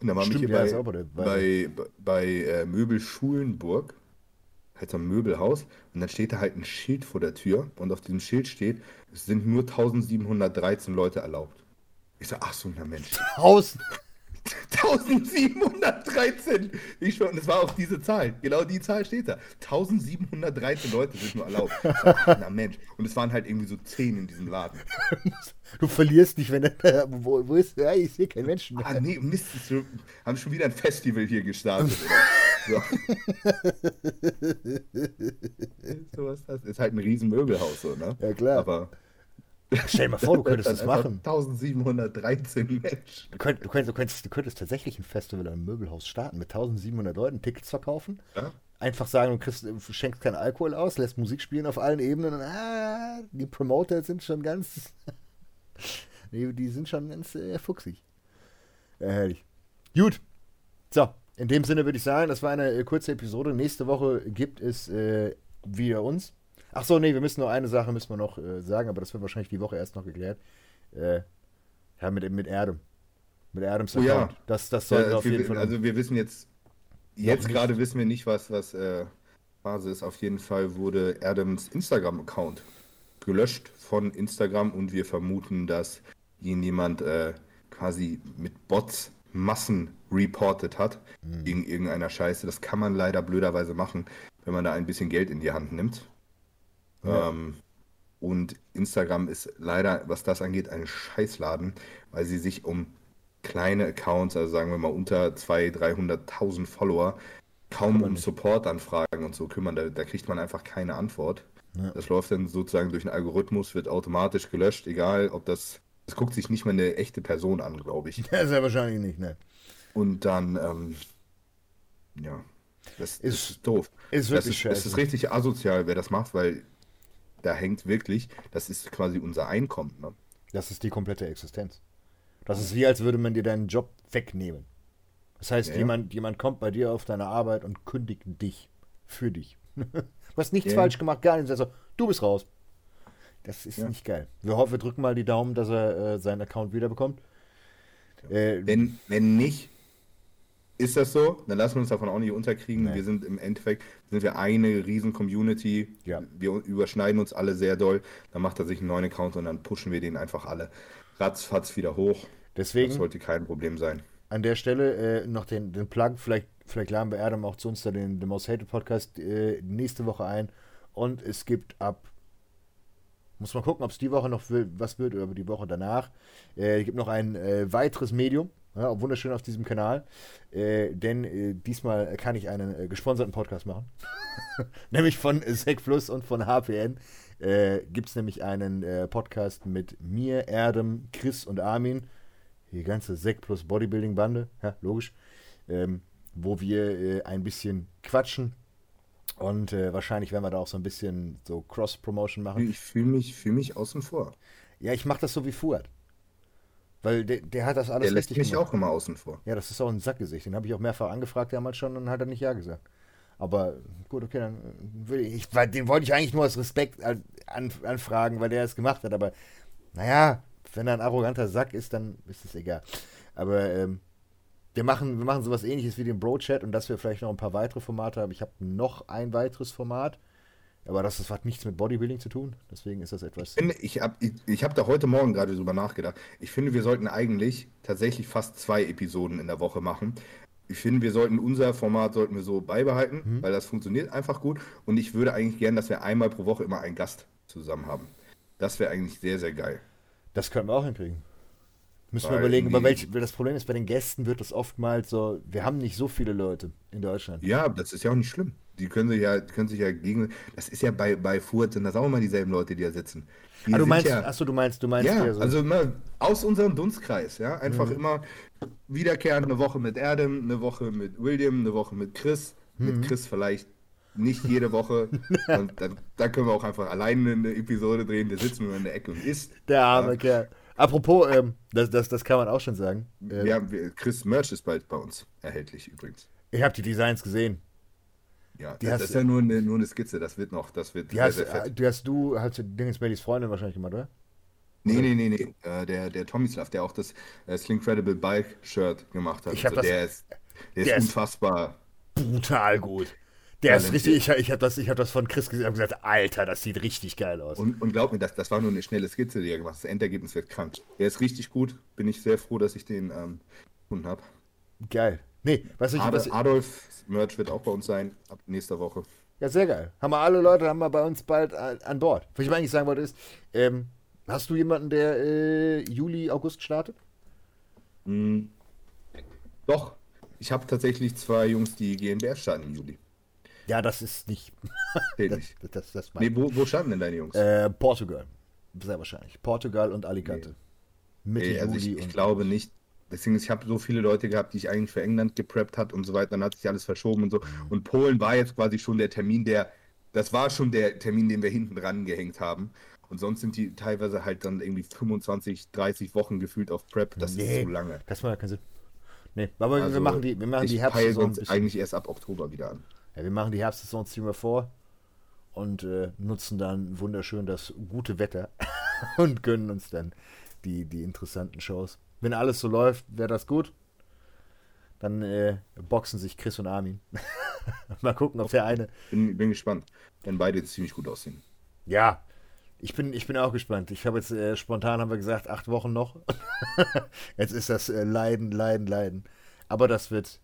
S2: Und da waren wir hier ja, bei, sauber, bei, bei, bei äh, Möbel Schulenburg. Halt so ein Möbelhaus. Und dann steht da halt ein Schild vor der Tür. Und auf diesem Schild steht, es sind nur 1713 Leute erlaubt. Ich so, ach so, na Mensch.
S1: 1000?
S2: 1713! Ich schon, das war auch diese Zahl. Genau die Zahl steht da. 1713 Leute sind nur erlaubt. Na Mensch. Und es waren halt irgendwie so 10 in diesem Laden.
S1: Du verlierst nicht, wenn er. Wo, wo ist. Ja, ich sehe keinen Menschen
S2: mehr. Ah, nee, Mist. Wir haben schon wieder ein Festival hier gestartet. so. so was das ist halt ein riesen Möbelhaus, so, ne?
S1: Ja, klar.
S2: Aber.
S1: Stell dir mal vor, du könntest das machen.
S2: 1713 Menschen.
S1: Du, könnt, du, könntest, du, könntest, du könntest tatsächlich ein Festival im Möbelhaus starten mit 1700 Leuten, Tickets verkaufen. Ja? Einfach sagen, du, kriegst, du schenkst keinen Alkohol aus, lässt Musik spielen auf allen Ebenen und ah, die Promoter sind schon ganz. nee, die sind schon ganz äh, fuchsig. Ja, herrlich. Gut. So, in dem Sinne würde ich sagen, das war eine äh, kurze Episode. Nächste Woche gibt es äh, wieder uns. Ach so, nee, wir müssen nur eine Sache müssen wir noch äh, sagen, aber das wird wahrscheinlich die Woche erst noch geklärt. Äh, ja, mit, mit Erdem. Mit Adams
S2: oh, Account.
S1: Ja. Das, das sollten
S2: ja,
S1: auf jeden Fall.
S2: Also wir wissen jetzt, jetzt gerade wissen wir nicht, was, was äh, Phase ist. Auf jeden Fall wurde Adams Instagram-Account gelöscht von Instagram und wir vermuten, dass ihn jemand äh, quasi mit Bots Massen reported hat mhm. wegen irgendeiner Scheiße. Das kann man leider blöderweise machen, wenn man da ein bisschen Geld in die Hand nimmt. Ja. Ähm, und Instagram ist leider, was das angeht, ein Scheißladen, weil sie sich um kleine Accounts, also sagen wir mal unter 200.000, 300.000 Follower, kaum um Support-Anfragen und so kümmern. Da, da, kriegt man einfach keine Antwort. Ja. Das läuft dann sozusagen durch einen Algorithmus, wird automatisch gelöscht, egal ob das. Das guckt sich nicht mal eine echte Person an, glaube ich.
S1: Ja, sehr wahrscheinlich nicht, ne?
S2: Und dann, ähm, ja, das ist, ist doof.
S1: Ist wirklich
S2: das ist, ist richtig asozial, wer das macht, weil da hängt wirklich, das ist quasi unser Einkommen. Ne?
S1: Das ist die komplette Existenz. Das ist wie, als würde man dir deinen Job wegnehmen. Das heißt, ja, jemand, jemand kommt bei dir auf deine Arbeit und kündigt dich. Für dich. du hast nichts ja. falsch gemacht, gar nichts. Also, du bist raus. Das ist ja. nicht geil. Wir hoffen, wir drücken mal die Daumen, dass er äh, seinen Account wiederbekommt.
S2: Äh, wenn, wenn nicht, ist das so, dann lassen wir uns davon auch nicht unterkriegen. Nee. Wir sind im Endeffekt sind wir eine riesen Community. Ja. Wir überschneiden uns alle sehr doll. Dann macht er sich einen neuen Account und dann pushen wir den einfach alle ratzfatz wieder hoch.
S1: Deswegen
S2: das sollte kein Problem sein.
S1: An der Stelle äh, noch den, den Plug, vielleicht, vielleicht laden wir Adam auch zu uns da den, den Most Hated Podcast äh, nächste Woche ein. Und es gibt ab muss man gucken, ob es die Woche noch was wird oder die Woche danach. Äh, es gibt noch ein äh, weiteres Medium, ja, wunderschön auf diesem Kanal. Äh, denn äh, diesmal kann ich einen äh, gesponserten Podcast machen. nämlich von Sec Plus und von HPN. Äh, Gibt es nämlich einen äh, Podcast mit mir, Erdem, Chris und Armin. Die ganze Sec Plus Bodybuilding Bande, ja, logisch. Ähm, wo wir äh, ein bisschen quatschen. Und wahrscheinlich werden wir da auch so ein bisschen so Cross-Promotion machen.
S2: Ich fühle mich, fühl mich außen vor.
S1: Ja, ich mache das so wie Fuhrt. Weil der, der hat das alles
S2: der lässt mich gemacht. auch immer außen vor.
S1: Ja, das ist auch ein Sackgesicht. Den habe ich auch mehrfach angefragt damals schon und hat er nicht Ja gesagt. Aber gut, okay, dann würde ich, weil den wollte ich eigentlich nur als Respekt an, anfragen, weil der es gemacht hat. Aber naja, wenn er ein arroganter Sack ist, dann ist es egal. Aber ähm, wir machen, wir machen sowas ähnliches wie den Bro-Chat und dass wir vielleicht noch ein paar weitere Formate haben. Ich habe noch ein weiteres Format. Aber das, das hat nichts mit Bodybuilding zu tun. Deswegen ist das etwas.
S2: Ich, finde, ich habe ich, ich hab da heute Morgen gerade drüber nachgedacht. Ich finde, wir sollten eigentlich tatsächlich fast zwei Episoden in der Woche machen. Ich finde, wir sollten unser Format sollten wir so beibehalten, mhm. weil das funktioniert einfach gut. Und ich würde eigentlich gerne, dass wir einmal pro Woche immer einen Gast zusammen haben. Das wäre eigentlich sehr, sehr geil.
S1: Das können wir auch hinkriegen. Müssen weil wir überlegen, bei welch, das Problem ist, bei den Gästen wird das oftmals so, wir haben nicht so viele Leute in Deutschland.
S2: Ja, das ist ja auch nicht schlimm die können sich ja, können sich ja gegen. Das ist ja bei, bei Furt sind das auch immer dieselben Leute, die da sitzen. Die
S1: ah, du meinst, ja, achso, du meinst, du meinst
S2: ja, so. also immer aus unserem Dunstkreis, ja, einfach mhm. immer wiederkehrend eine Woche mit Adam, eine Woche mit William, eine Woche mit Chris, mhm. mit Chris vielleicht nicht jede Woche. und dann, dann, können wir auch einfach alleine eine Episode drehen, der sitzt nur in der Ecke und isst.
S1: Der arme ja. Kerl. Apropos, ähm, das, das, das kann man auch schon sagen.
S2: Ähm, ja, Chris Merch ist bald bei uns erhältlich übrigens.
S1: Ich habe die Designs gesehen.
S2: Ja, die das, hast, ist ja nur eine, nur eine Skizze, das wird noch, das wird
S1: die sehr, hast, sehr fett. Die hast du, hast du Dingens Bellys Freundin wahrscheinlich gemacht, oder?
S2: Nee, nee, nee, nee. Äh, der, der Tomislav, der auch das äh, Slincredible Bike Shirt gemacht hat.
S1: Ich also, das,
S2: der ist, der, der ist unfassbar.
S1: brutal gut. Der ist richtig, ich, ich habe das, hab das von Chris gesehen und gesagt, Alter, das sieht richtig geil aus.
S2: Und, und glaub mir, das, das war nur eine schnelle Skizze, die er gemacht hat. Das Endergebnis wird krank. Der ist richtig gut. Bin ich sehr froh, dass ich den ähm, gefunden habe.
S1: Geil. Nee, was ich.
S2: Adolf, Adolf Merch wird auch bei uns sein, ab nächster Woche.
S1: Ja, sehr geil. Haben wir alle Leute, haben wir bei uns bald an Bord. Was ich eigentlich sagen wollte ist, ähm, hast du jemanden, der äh, Juli, August startet?
S2: Hm. Doch. Ich habe tatsächlich zwei Jungs, die GmbR starten im Juli.
S1: Ja, das ist nicht.
S2: das, das, das, das nee, wo, wo starten denn deine Jungs?
S1: Äh, Portugal. Sehr wahrscheinlich. Portugal und Alicante.
S2: Nee. Mitte nee, also Juli. Ich, ich glaube nicht, Deswegen, ich habe so viele Leute gehabt, die ich eigentlich für England gepreppt hat und so weiter. Dann hat sich alles verschoben und so. Mhm. Und Polen war jetzt quasi schon der Termin, der, das war schon der Termin, den wir hinten dran gehängt haben. Und sonst sind die teilweise halt dann irgendwie 25, 30 Wochen gefühlt auf Prep. Das nee, ist zu lange.
S1: Das macht keinen Sinn. Nee, aber also, wir machen die, wir machen die Herbstsaison.
S2: uns eigentlich erst ab Oktober wieder an.
S1: Ja, wir machen die Herbstsaison, wir vor und äh, nutzen dann wunderschön das gute Wetter und gönnen uns dann die, die interessanten Shows wenn alles so läuft, wäre das gut. Dann äh, boxen sich Chris und Armin. Mal gucken, ob der eine.
S2: Bin, bin gespannt, wenn beide ziemlich gut aussehen.
S1: Ja, ich bin, ich bin auch gespannt. Ich habe jetzt äh, spontan haben wir gesagt, acht Wochen noch. jetzt ist das äh, Leiden, Leiden, Leiden. Aber das wird,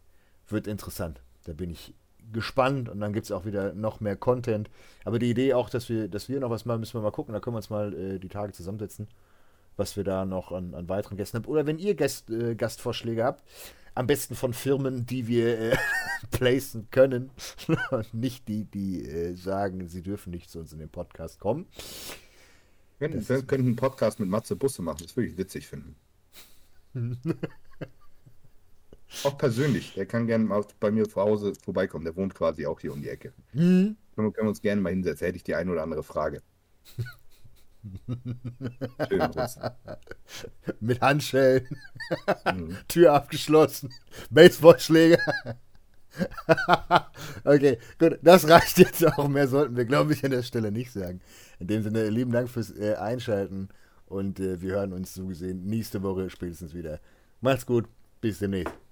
S1: wird interessant. Da bin ich gespannt und dann gibt es auch wieder noch mehr Content. Aber die Idee auch, dass wir, dass wir noch was machen, müssen wir mal gucken. Da können wir uns mal äh, die Tage zusammensetzen was wir da noch an, an weiteren Gästen haben. Oder wenn ihr Gast, äh, Gastvorschläge habt, am besten von Firmen, die wir äh, placen können und nicht die, die äh, sagen, sie dürfen nicht zu uns in den Podcast kommen.
S2: Wir könnten einen Podcast mit Matze Busse machen, das würde ich witzig finden. auch persönlich, der kann gerne mal bei mir zu Hause vorbeikommen, der wohnt quasi auch hier um die Ecke. Mhm. Können wir uns gerne mal hinsetzen, hätte ich die eine oder andere Frage.
S1: Mit Handschellen. Mhm. Tür abgeschlossen. Baseballschläger. okay, gut. Das reicht jetzt auch. Mehr sollten wir, glaube ich, an der Stelle nicht sagen. In dem Sinne, lieben Dank fürs äh, Einschalten. Und äh, wir hören uns so gesehen nächste Woche spätestens wieder. Macht's gut. Bis demnächst.